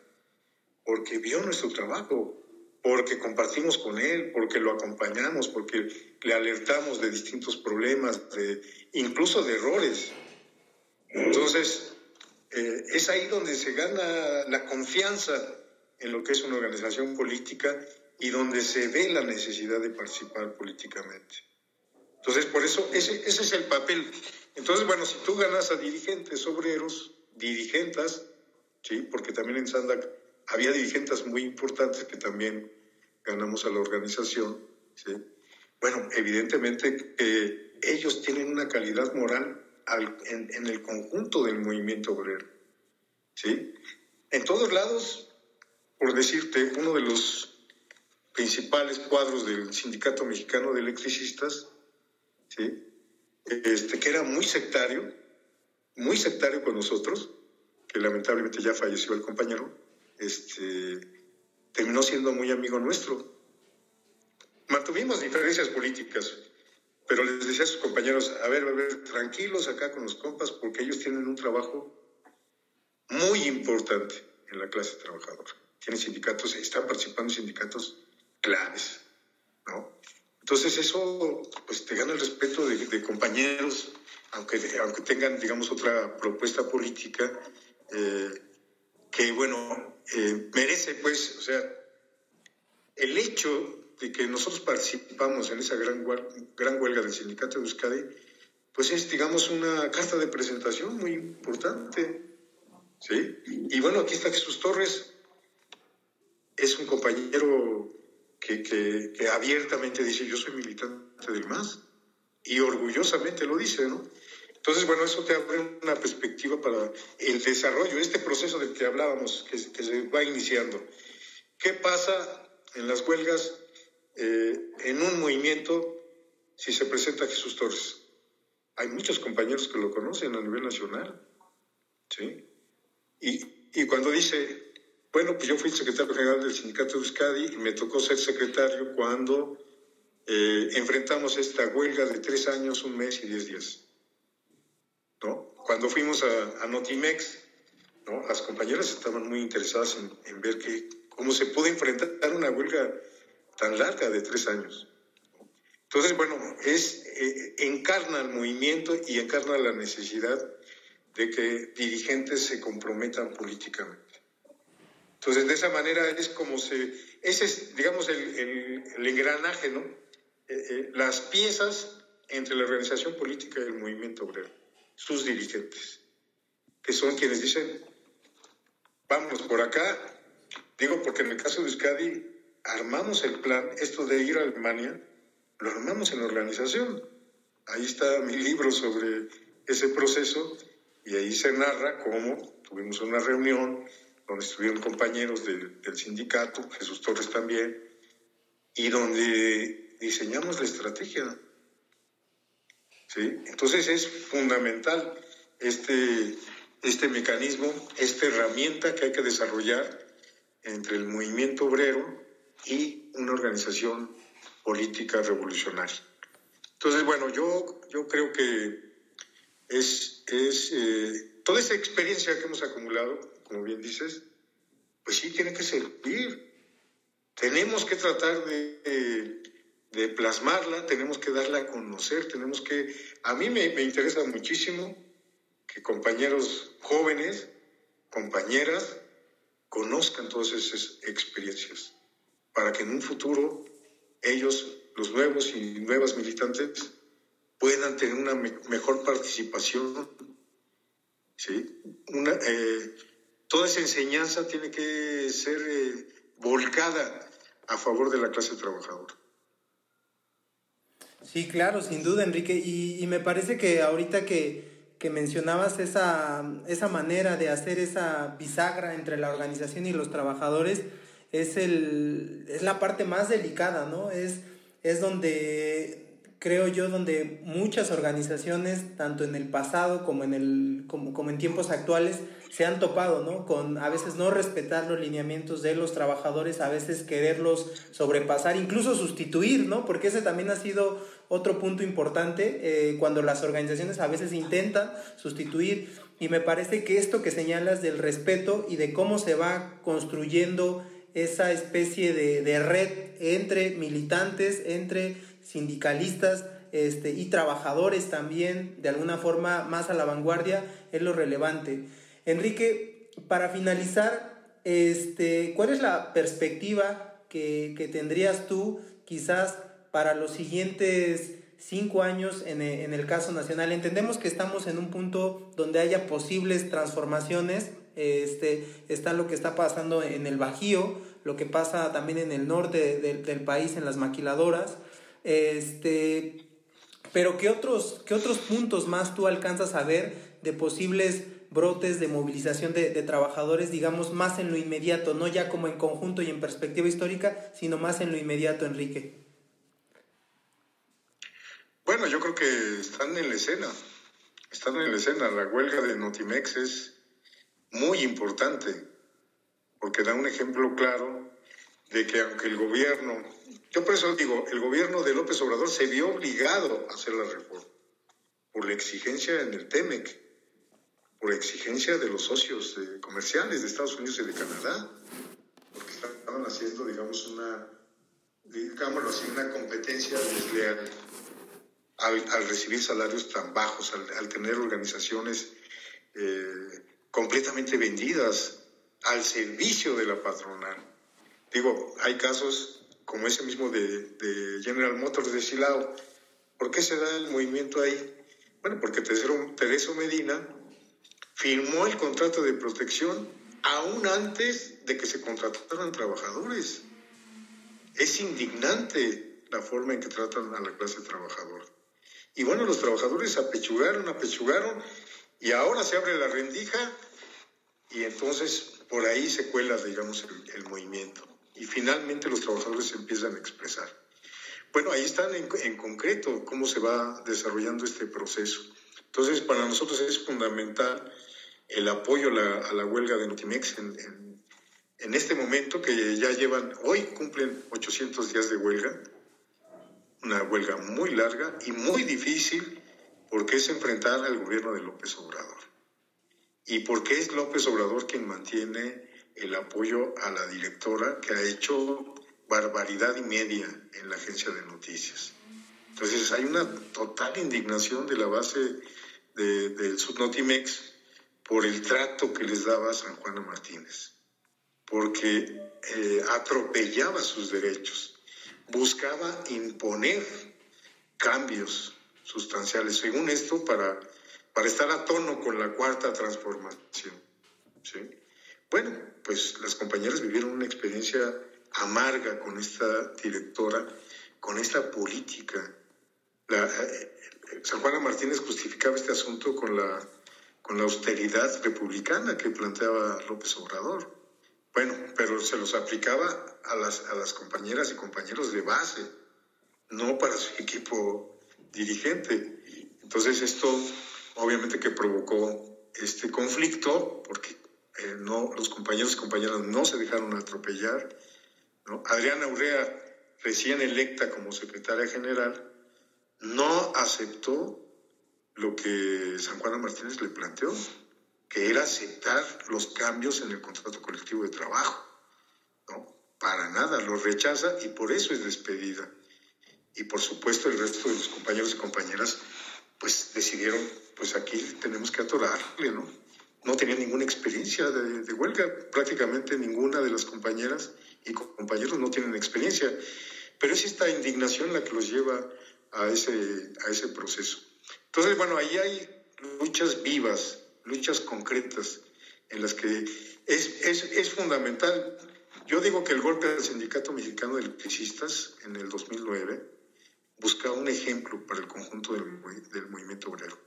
Porque vio nuestro trabajo, porque compartimos con él, porque lo acompañamos, porque le alertamos de distintos problemas, de, incluso de errores. Entonces, eh, es ahí donde se gana la confianza en lo que es una organización política y donde se ve la necesidad de participar políticamente. Entonces, por eso ese, ese es el papel. Entonces, bueno, si tú ganas a dirigentes obreros, dirigentes, ¿sí? porque también en Sandac había dirigentes muy importantes que también ganamos a la organización, ¿sí? bueno, evidentemente que ellos tienen una calidad moral en, en, el conjunto del movimiento obrero. ¿sí? En todos lados, por decirte, uno de los principales cuadros del Sindicato Mexicano de Electricistas, ¿sí? este, que era muy sectario, muy sectario con nosotros, que lamentablemente ya falleció el compañero, este, terminó siendo muy amigo nuestro. Mantuvimos diferencias políticas, pero les decía a sus compañeros, a ver, a ver, tranquilos acá con los compas, porque ellos tienen un trabajo muy importante en la clase trabajadora. Tienen sindicatos, están participando sindicatos claves, ¿no? Entonces eso, pues te gana el respeto de, compañeros, aunque, aunque tengan, digamos, otra propuesta política, eh, que, bueno, eh, merece, pues, o sea, el hecho de que nosotros participamos en esa gran, gran huelga del sindicato de Euskadi, pues es, digamos, una carta de presentación muy importante, ¿sí? Y bueno, aquí está Jesús Torres, es un compañero que, abiertamente dice yo soy militante del MAS y orgullosamente lo dice, ¿no? Entonces, bueno, eso te abre una perspectiva para el desarrollo, este proceso del que hablábamos, que, se va iniciando. ¿Qué pasa en las huelgas eh, en un movimiento si se presenta Jesús Torres? Hay muchos compañeros que lo conocen a nivel nacional, ¿sí? Y, y cuando dice, bueno, pues yo fui secretario general del sindicato de Euskadi y me tocó ser secretario cuando eh, enfrentamos esta huelga de tres años, un mes y diez días. ¿no? Cuando fuimos a, Notimex, ¿no? las compañeras estaban muy interesadas en, ver que, cómo se puede enfrentar una huelga tan larga de tres años. Entonces, bueno, es, eh, encarna el movimiento y encarna la necesidad de que dirigentes se comprometan políticamente. Entonces, de esa manera es como se, ese es, digamos, el, engranaje, ¿no? Eh, eh, las piezas entre la organización política y el movimiento obrero, sus dirigentes, que son quienes dicen, vamos por acá, digo porque en el caso de Euskadi armamos el plan, esto de ir a Alemania, lo armamos en la organización. Ahí está mi libro sobre ese proceso y ahí se narra cómo tuvimos una reunión donde estuvieron compañeros del, sindicato, Jesús Torres también, y donde diseñamos la estrategia. ¿Sí? Entonces es fundamental este, este mecanismo, esta herramienta que hay que desarrollar entre el movimiento obrero y una organización política revolucionaria. Entonces, bueno, yo, yo creo que es, es eh, toda esa experiencia que hemos acumulado, como bien dices, pues sí tiene que servir. Tenemos que tratar de, de, plasmarla, tenemos que darla a conocer, tenemos que... A mí me, me interesa muchísimo que compañeros jóvenes, compañeras, conozcan todas esas experiencias, para que en un futuro ellos, los nuevos y nuevas militantes, puedan tener una mejor participación ¿sí? Una, eh, toda esa enseñanza tiene que ser eh, volcada a favor de la clase trabajadora. Sí, claro, sin duda, Enrique. Y, me parece que ahorita que, mencionabas esa, esa, manera de hacer esa bisagra entre la organización y los trabajadores, es, el, es la parte más delicada, ¿no? Es, es donde creo yo, donde muchas organizaciones, tanto en el pasado como en, el, como, como en tiempos actuales, se han topado, ¿no? Con a veces no respetar los lineamientos de los trabajadores, a veces quererlos sobrepasar, incluso sustituir, ¿no? Porque ese también ha sido otro punto importante eh, cuando las organizaciones a veces intentan sustituir. Y me parece que esto que señalas del respeto y de cómo se va construyendo esa especie de, de red entre militantes, entre sindicalistas este, y trabajadores también, de alguna forma más a la vanguardia, es lo relevante. Enrique, para finalizar, este, ¿cuál es la perspectiva que, que tendrías tú quizás para los siguientes cinco años en, en, el caso nacional? Entendemos que estamos en un punto donde haya posibles transformaciones. Este, está lo que está pasando en el Bajío, lo que pasa también en el norte del país, en las maquiladoras. Este, pero ¿qué otros, ¿qué otros puntos más tú alcanzas a ver de posibles brotes de movilización de, de, trabajadores, digamos, más en lo inmediato, no ya como en conjunto y en perspectiva histórica, sino más en lo inmediato, Enrique? Bueno, yo creo que están en la escena, están en la escena. La huelga de Notimex es muy importante, porque da un ejemplo claro de que aunque el gobierno yo por eso digo, el gobierno de López Obrador se vio obligado a hacer la reforma por la exigencia en el TEMEC, por exigencia de los socios comerciales de Estados Unidos y de Canadá, porque estaban haciendo, digamos, una, digámoslo así, una competencia desleal al, recibir salarios tan bajos, al, tener organizaciones eh, completamente vendidas al servicio de la patronal. Digo, hay casos como ese mismo de, General Motors de Silao. ¿Por qué se da el movimiento ahí? Bueno, porque Tereso Medina firmó el contrato de protección aún antes de que se contrataran trabajadores. Es indignante la forma en que tratan a la clase trabajadora. Y bueno, los trabajadores apechugaron, apechugaron, y ahora se abre la rendija y entonces por ahí se cuela, digamos, el movimiento y finalmente los trabajadores se empiezan a expresar. Bueno, ahí están en, concreto cómo se va desarrollando este proceso. Entonces, para nosotros es fundamental el apoyo a la, huelga de Notimex en, en, este momento que ya llevan, hoy cumplen 800 días de huelga, una huelga muy larga y muy difícil porque es enfrentar al gobierno de López Obrador. Y porque es López Obrador quien mantiene el apoyo a la directora que ha hecho barbaridad y media en la agencia de noticias. Entonces hay una total indignación de la base del de Subnotimex por el trato que les daba San Juana Martínez, porque eh, atropellaba sus derechos, buscaba imponer cambios sustanciales, según esto, para, para estar a tono con la cuarta transformación. ¿sí? Bueno, pues las compañeras vivieron una experiencia amarga con esta directora, con esta política. La, eh, San Juana Martínez justificaba este asunto con la, con la austeridad republicana que planteaba López Obrador. Bueno, pero se los aplicaba a las, a las compañeras y compañeros de base, no para su equipo dirigente. Entonces esto obviamente que provocó este conflicto, porque eh, no, los compañeros y compañeras no se dejaron atropellar. Adriana Urrea, recién electa como secretaria general, no aceptó lo que San Juan Martínez le planteó, que era aceptar los cambios en el contrato colectivo de trabajo. ¿no? Para nada, lo rechaza y por eso es despedida. Y por supuesto el resto de los compañeros y compañeras pues decidieron, pues aquí tenemos que atorarle, ¿no? No tenía ninguna experiencia de, huelga, prácticamente ninguna de las compañeras y compañeros no tienen experiencia, pero es esta indignación la que los lleva a ese, a ese proceso. Entonces, bueno, ahí hay luchas vivas, luchas concretas, en las que es, es, es fundamental. Yo digo que el golpe del Sindicato Mexicano de Electricistas en el 2009 buscaba un ejemplo para el conjunto del, del movimiento obrero.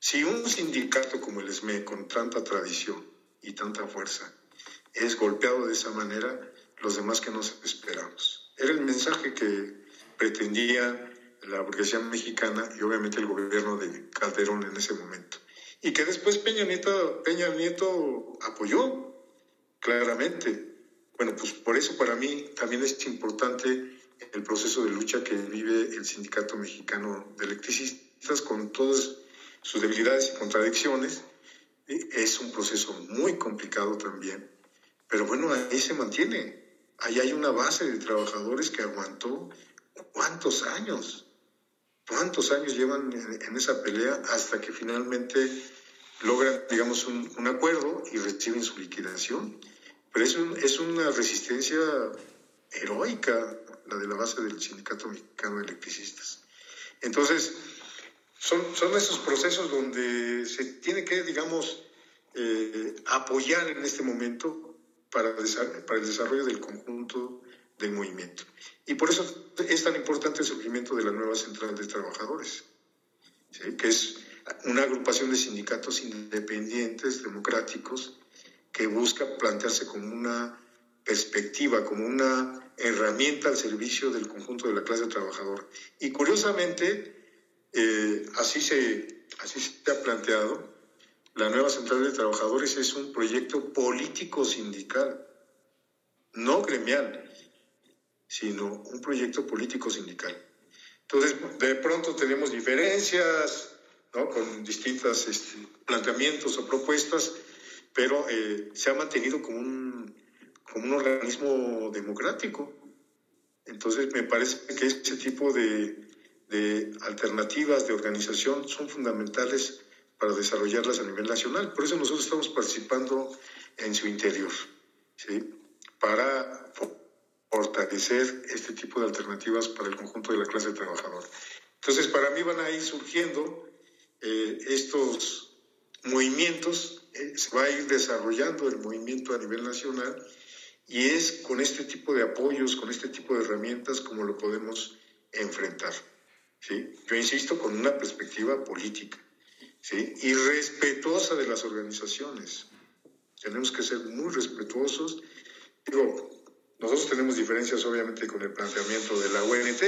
Si un sindicato como el SME, con tanta tradición y tanta fuerza, es golpeado de esa manera, los demás que nos esperamos. Era el mensaje que pretendía la burguesía mexicana y obviamente el gobierno de Calderón en ese momento. Y que después Peña Nieto, Peña Nieto apoyó claramente. Bueno, pues por eso para mí también es importante el proceso de lucha que vive el Sindicato Mexicano de Electricistas con todas sus debilidades y contradicciones. Es un proceso muy complicado también, pero bueno, ahí se mantiene. Ahí hay una base de trabajadores que aguantó cuántos años, cuántos años llevan en, esa pelea hasta que finalmente logran, digamos, un, acuerdo y reciben su liquidación. Pero es, es una resistencia heroica la de la base del Sindicato Mexicano de Electricistas. Entonces, son, son esos procesos donde se tiene que, digamos, eh, apoyar en este momento para, para el desarrollo del conjunto del movimiento. Y por eso es tan importante el surgimiento de la nueva Central de Trabajadores, que es una agrupación de sindicatos independientes, democráticos, que busca plantearse como una perspectiva, como una herramienta al servicio del conjunto de la clase trabajadora. Y curiosamente, eh, así, se, así se ha planteado, la nueva Central de Trabajadores es un proyecto político sindical, no gremial, sino un proyecto político sindical. Entonces, de pronto tenemos diferencias, ¿no? con distintos este, planteamientos o propuestas, pero eh, se ha mantenido como un, como un organismo democrático. Entonces, me parece que ese tipo de, de alternativas de organización son fundamentales para desarrollarlas a nivel nacional. Por eso nosotros estamos participando en su interior, ¿sí? para fortalecer este tipo de alternativas para el conjunto de la clase trabajadora. Entonces, para mí van a ir surgiendo eh, estos movimientos, eh, se va a ir desarrollando el movimiento a nivel nacional y es con este tipo de apoyos, con este tipo de herramientas como lo podemos enfrentar. Yo insisto, con una perspectiva política ¿sí? y respetuosa de las organizaciones. Tenemos que ser muy respetuosos. Digo, nosotros tenemos diferencias obviamente con el planteamiento de la UNT.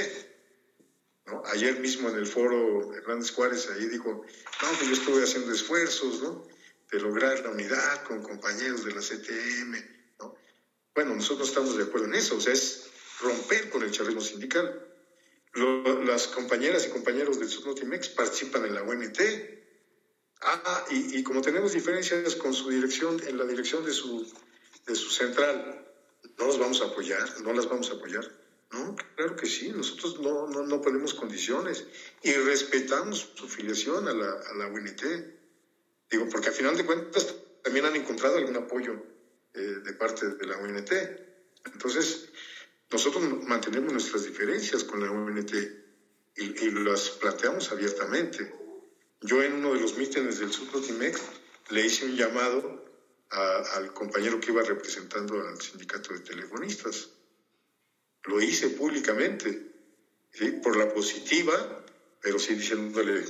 Ayer mismo en el foro Hernández Juárez ahí dijo, no, pues yo estuve haciendo esfuerzos ¿no? de lograr la unidad con compañeros de la CTM. ¿no? Bueno, nosotros no estamos de acuerdo en eso, o sea, es romper con el chavismo sindical. Las compañeras y compañeros del Subnotimex participan en la UNT. Ah, y, y, como tenemos diferencias con su dirección, en la dirección de su, de su central, ¿no los vamos a apoyar? ¿No las vamos a apoyar? No, claro que sí, nosotros no, no, no ponemos condiciones y respetamos su filiación a la, a la UNT. Digo, porque al final de cuentas también han encontrado algún apoyo eh, de parte de la UNT. Entonces, nosotros mantenemos nuestras diferencias con la UNT y, las planteamos abiertamente. Yo en uno de los mítines del Subnotimex le hice un llamado al compañero que iba representando al sindicato de telefonistas. Lo hice públicamente, por la positiva, pero sí diciéndole,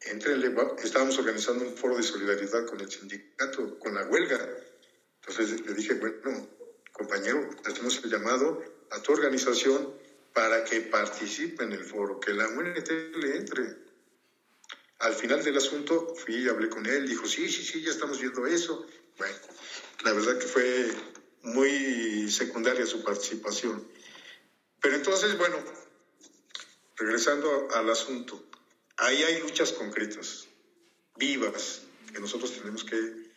entrenle, estábamos organizando un foro de solidaridad con el sindicato, con la huelga. Entonces le dije, bueno, compañero, hacemos el llamado a tu organización para que participe en el foro, que la UNT le entre. Al final del asunto fui y hablé con él, dijo, sí, sí, sí, ya estamos viendo eso, bueno, la verdad que fue muy secundaria su participación. Pero entonces, bueno, regresando al asunto, ahí hay luchas concretas, vivas, que nosotros tenemos que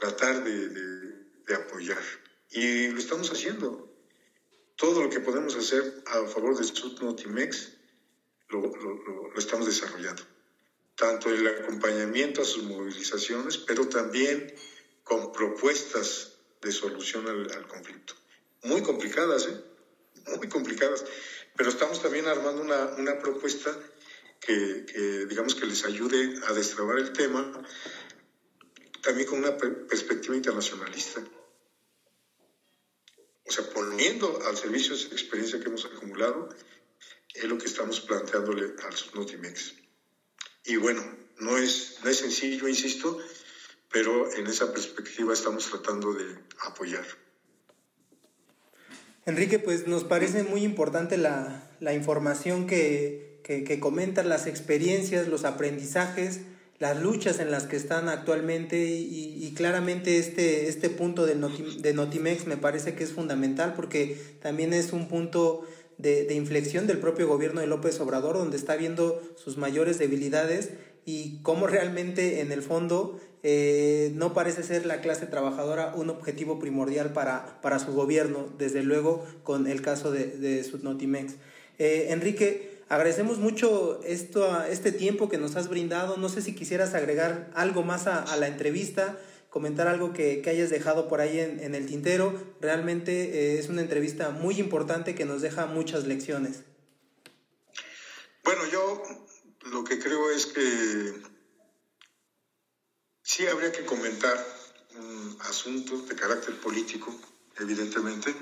tratar de, apoyar. Y lo estamos haciendo. Todo lo que podemos hacer a favor de Sudnotimex lo, lo, lo estamos desarrollando. Tanto el acompañamiento a sus movilizaciones, pero también con propuestas de solución al, conflicto. Muy complicadas, ¿eh? Muy complicadas. Pero estamos también armando una, una propuesta que, que, digamos, que les ayude a destrabar el tema, también con una perspectiva internacionalista. O sea, poniendo al servicio esa experiencia que hemos acumulado, es lo que estamos planteándole al Subnotimex. Y bueno, no es, no es sencillo, insisto, pero en esa perspectiva estamos tratando de apoyar. Enrique, pues nos parece muy importante la, información que, que, comentan las experiencias, los aprendizajes, las luchas en las que están actualmente y, claramente este, este punto de, de Notimex me parece que es fundamental porque también es un punto de, de, inflexión del propio gobierno de López Obrador donde está viendo sus mayores debilidades y cómo realmente en el fondo eh, no parece ser la clase trabajadora un objetivo primordial para, para su gobierno, desde luego con el caso de, de Sudnotimex. Eh, Enrique, agradecemos mucho esto, este tiempo que nos has brindado. No sé si quisieras agregar algo más a, la entrevista, comentar algo que, hayas dejado por ahí en, el tintero. Realmente eh, es una entrevista muy importante que nos deja muchas lecciones. Bueno, yo lo que creo es que Sí habría que comentar un asunto de carácter político, evidentemente,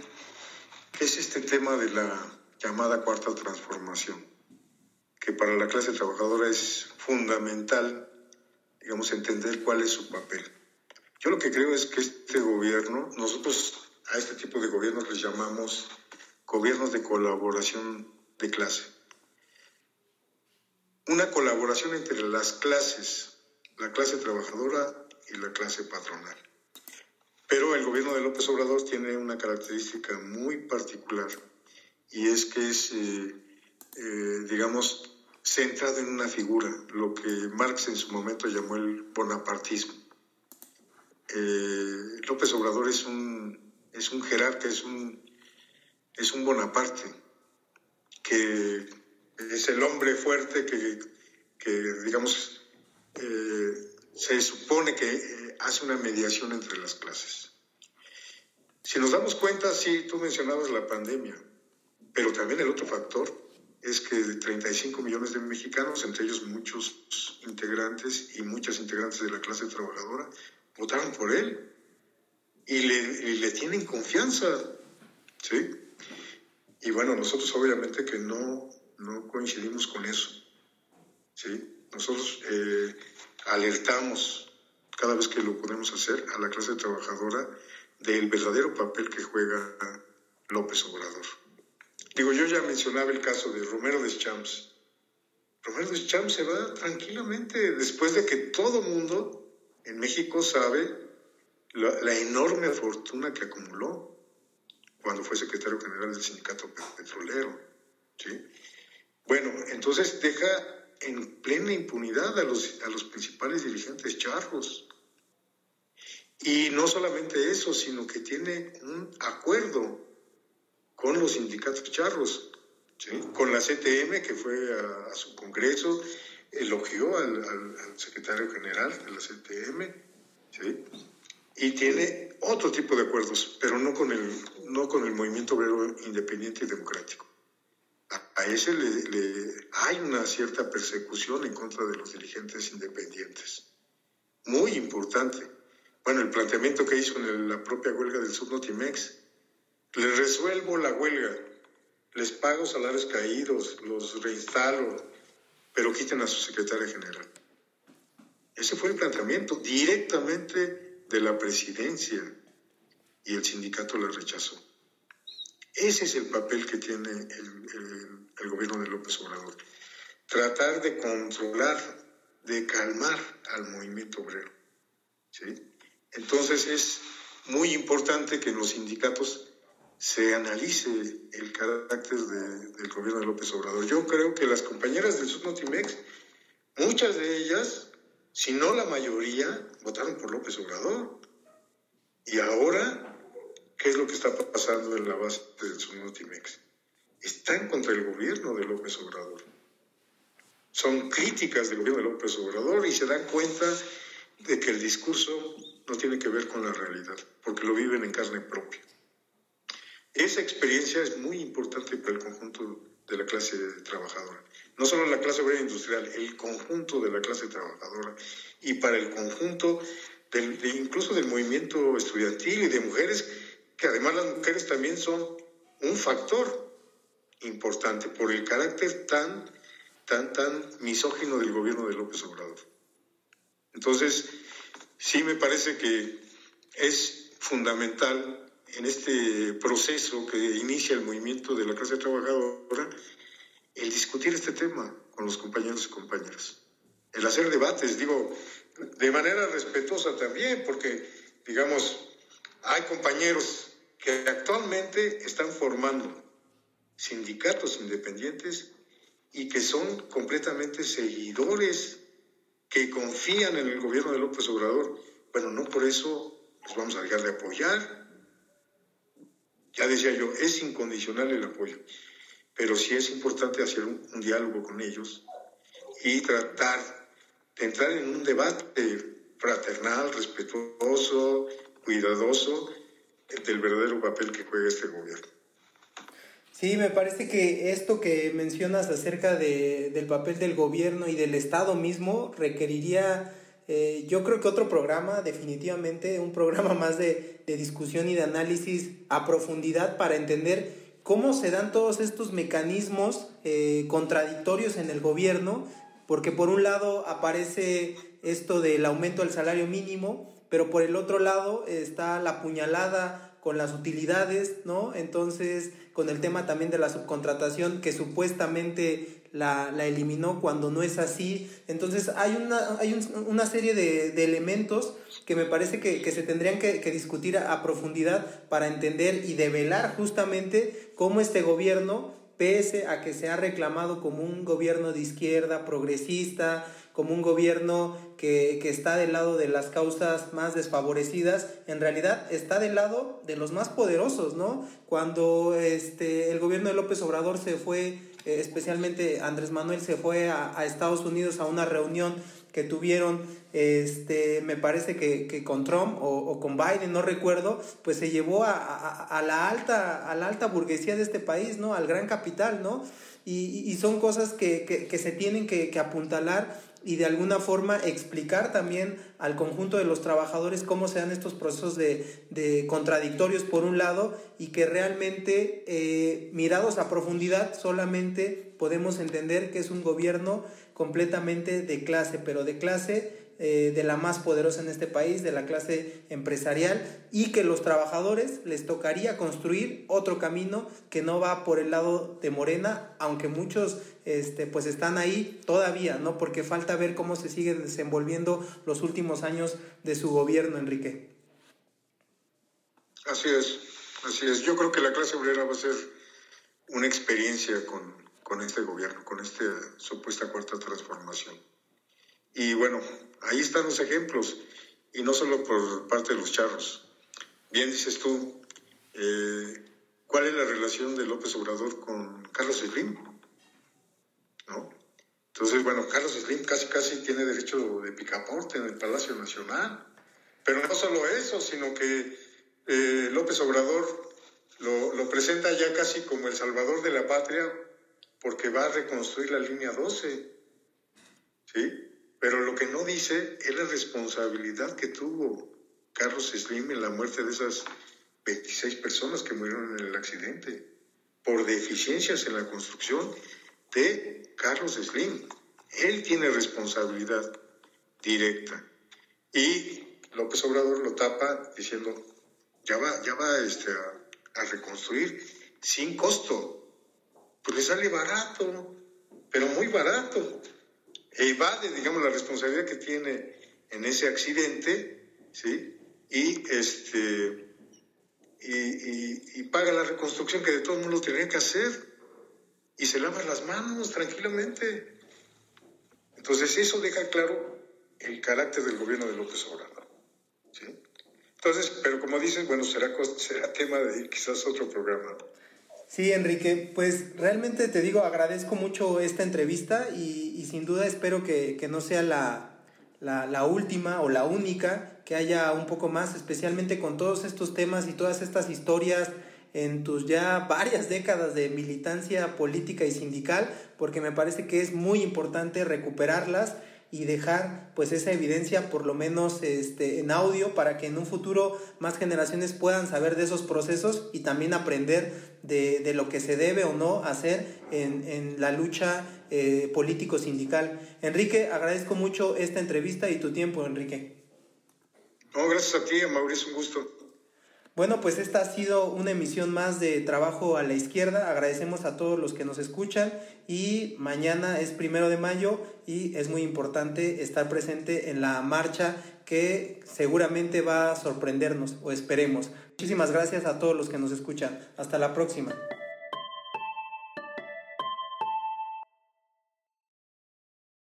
que es este tema de la llamada cuarta transformación, que para la clase trabajadora es fundamental, digamos, entender cuál es su papel. Yo lo que creo es que este gobierno, nosotros a este tipo de gobiernos les llamamos gobiernos de colaboración de clase. Una colaboración entre las clases la clase trabajadora y la clase patronal. Pero el gobierno de López Obrador tiene una característica muy particular y es que es, eh, eh, digamos, centrado en una figura, lo que Marx en su momento llamó el bonapartismo. Eh, López Obrador es un, es un es un, es un Bonaparte, que es el hombre fuerte que, que digamos, eh, se supone que eh, hace una mediación entre las clases. Si nos damos cuenta, sí, tú mencionabas la pandemia, pero también el otro factor es que 35 millones de mexicanos, entre ellos muchos integrantes y muchas integrantes de la clase trabajadora, votaron por él y le, le tienen confianza, ¿sí? Y bueno, nosotros obviamente que no, no coincidimos con eso, ¿sí? Nosotros eh, alertamos cada vez que lo podemos hacer a la clase trabajadora del verdadero papel que juega López Obrador. Digo, yo ya mencionaba el caso de Romero Deschamps. Romero Deschamps se va tranquilamente después de que todo mundo en México sabe la, la enorme fortuna que acumuló cuando fue secretario general del sindicato petrolero. ¿sí? Bueno, entonces deja en plena impunidad a los, a los principales dirigentes charros. Y no solamente eso, sino que tiene un acuerdo con los sindicatos charros, con la CTM que fue a, su congreso, elogió al, secretario general de la CTM, y tiene otro tipo de acuerdos, pero no con el, no con el movimiento obrero independiente y democrático a ese le, hay una cierta persecución en contra de los dirigentes independientes. Muy importante. Bueno, el planteamiento que hizo en la propia huelga del Subnotimex, les resuelvo la huelga, les pago salarios caídos, los reinstalo, pero quiten a su secretaria general. Ese fue el planteamiento directamente de la presidencia y el sindicato la rechazó. Ese es el papel que tiene el, gobierno de López Obrador. Tratar de controlar, de calmar al movimiento obrero. Entonces es muy importante que los sindicatos se analice el carácter del gobierno de López Obrador. Yo creo que las compañeras del Subnotimex, muchas de ellas, si no la mayoría, votaron por López Obrador. Y ahora ¿Qué es lo que está pasando en la base del Sonotimex? Están contra el gobierno de López Obrador. Son críticas del gobierno de López Obrador y se dan cuenta de que el discurso no tiene que ver con la realidad, porque lo viven en carne propia. Esa experiencia es muy importante para el conjunto de la clase trabajadora. No solo la clase obrera industrial, el conjunto de la clase trabajadora y para el conjunto del, incluso del movimiento estudiantil y de mujeres que además las mujeres también son un factor importante por el carácter tan, tan, tan misógino del gobierno de López Obrador. Entonces, sí me parece que es fundamental en este proceso que inicia el movimiento de la clase trabajadora el discutir este tema con los compañeros y compañeras, el hacer debates, digo, de manera respetuosa también, porque, digamos, hay compañeros que actualmente están formando sindicatos independientes y que son completamente seguidores que confían en el gobierno de López Obrador. Bueno, no por eso los vamos a dejar de apoyar. Ya decía yo, es incondicional el apoyo, pero sí es importante hacer un, diálogo con ellos y tratar de entrar en un debate fraternal, respetuoso, cuidadoso del verdadero papel que juega este gobierno. Sí, me parece que esto que mencionas acerca de, del papel del gobierno y del Estado mismo requeriría, eh, yo creo que otro programa, definitivamente, un programa más de, discusión y de análisis a profundidad para entender cómo se dan todos estos mecanismos eh, contradictorios en el gobierno, porque por un lado aparece esto del aumento del salario mínimo, pero por el otro lado está la puñalada con las utilidades, ¿no? Entonces, con el tema también de la subcontratación que supuestamente la, eliminó cuando no es así. Entonces, hay una, hay una serie de, elementos que me parece que, que se tendrían que, que, discutir a profundidad para entender y develar justamente cómo este gobierno, pese a que se ha reclamado como un gobierno de izquierda, progresista, como un gobierno que, que, está del lado de las causas más desfavorecidas, en realidad está del lado de los más poderosos, ¿no? Cuando este, el gobierno de López Obrador se fue, eh, especialmente Andrés Manuel se fue a, Estados Unidos a una reunión que tuvieron, este, me parece que, que con Trump o, con Biden, no recuerdo, pues se llevó a, a, la alta, a la alta burguesía de este país, ¿no? Al gran capital, ¿no? Y, son cosas que, que, se tienen que apuntalar y de alguna forma explicar también al conjunto de los trabajadores cómo se dan estos procesos de, de contradictorios por un lado y que realmente eh, mirados a profundidad solamente podemos entender que es un gobierno completamente de clase, pero de clase eh, de la más poderosa en este país, de la clase empresarial, y que los trabajadores les tocaría construir otro camino que no va por el lado de Morena, aunque muchos este, pues están ahí todavía, ¿no? Porque falta ver cómo se sigue desenvolviendo los últimos años de su gobierno, Enrique. Así es, así es. Yo creo que la clase obrera va a ser una experiencia con, con este gobierno, con esta supuesta cuarta transformación. Y bueno, ahí están los ejemplos, y no solo por parte de los charros. Bien dices tú, eh, ¿cuál es la relación de López Obrador con Carlos Slim? ¿No? Entonces, bueno, Carlos Slim casi casi tiene derecho de picaporte en el Palacio Nacional. Pero no solo eso, sino que eh, López Obrador lo, lo, presenta ya casi como el salvador de la patria porque va a reconstruir la línea 12. ¿Sí? Pero lo que no dice es la responsabilidad que tuvo Carlos Slim en la muerte de esas 26 personas que murieron en el accidente por deficiencias en la construcción de Carlos Slim. Él tiene responsabilidad directa. Y López Obrador lo tapa diciendo, ya va, ya va este, a, a reconstruir sin costo. Pues le sale barato, pero muy barato evade, digamos, la responsabilidad que tiene en ese accidente, ¿sí? Y, este, y, paga la reconstrucción que de todo el mundo tenía que hacer y se lava las manos tranquilamente. Entonces eso deja claro el carácter del gobierno de López Obrador. ¿sí? Entonces, pero como dices, bueno, será, será tema de quizás otro programa. Sí, Enrique, pues realmente te digo, agradezco mucho esta entrevista y, y sin duda espero que, que no sea la, la, la, última o la única, que haya un poco más, especialmente con todos estos temas y todas estas historias en tus ya varias décadas de militancia política y sindical, porque me parece que es muy importante recuperarlas y dejar pues esa evidencia por lo menos este, en audio para que en un futuro más generaciones puedan saber de esos procesos y también aprender de, de lo que se debe o no hacer en, en la lucha eh, político-sindical. Enrique, agradezco mucho esta entrevista y tu tiempo, Enrique. No, gracias a ti, Mauricio, un gusto. Bueno, pues esta ha sido una emisión más de Trabajo a la Izquierda. Agradecemos a todos los que nos escuchan y mañana es primero de mayo y es muy importante estar presente en la marcha que seguramente va a sorprendernos o esperemos. Muchísimas gracias a todos los que nos escuchan. Hasta la próxima.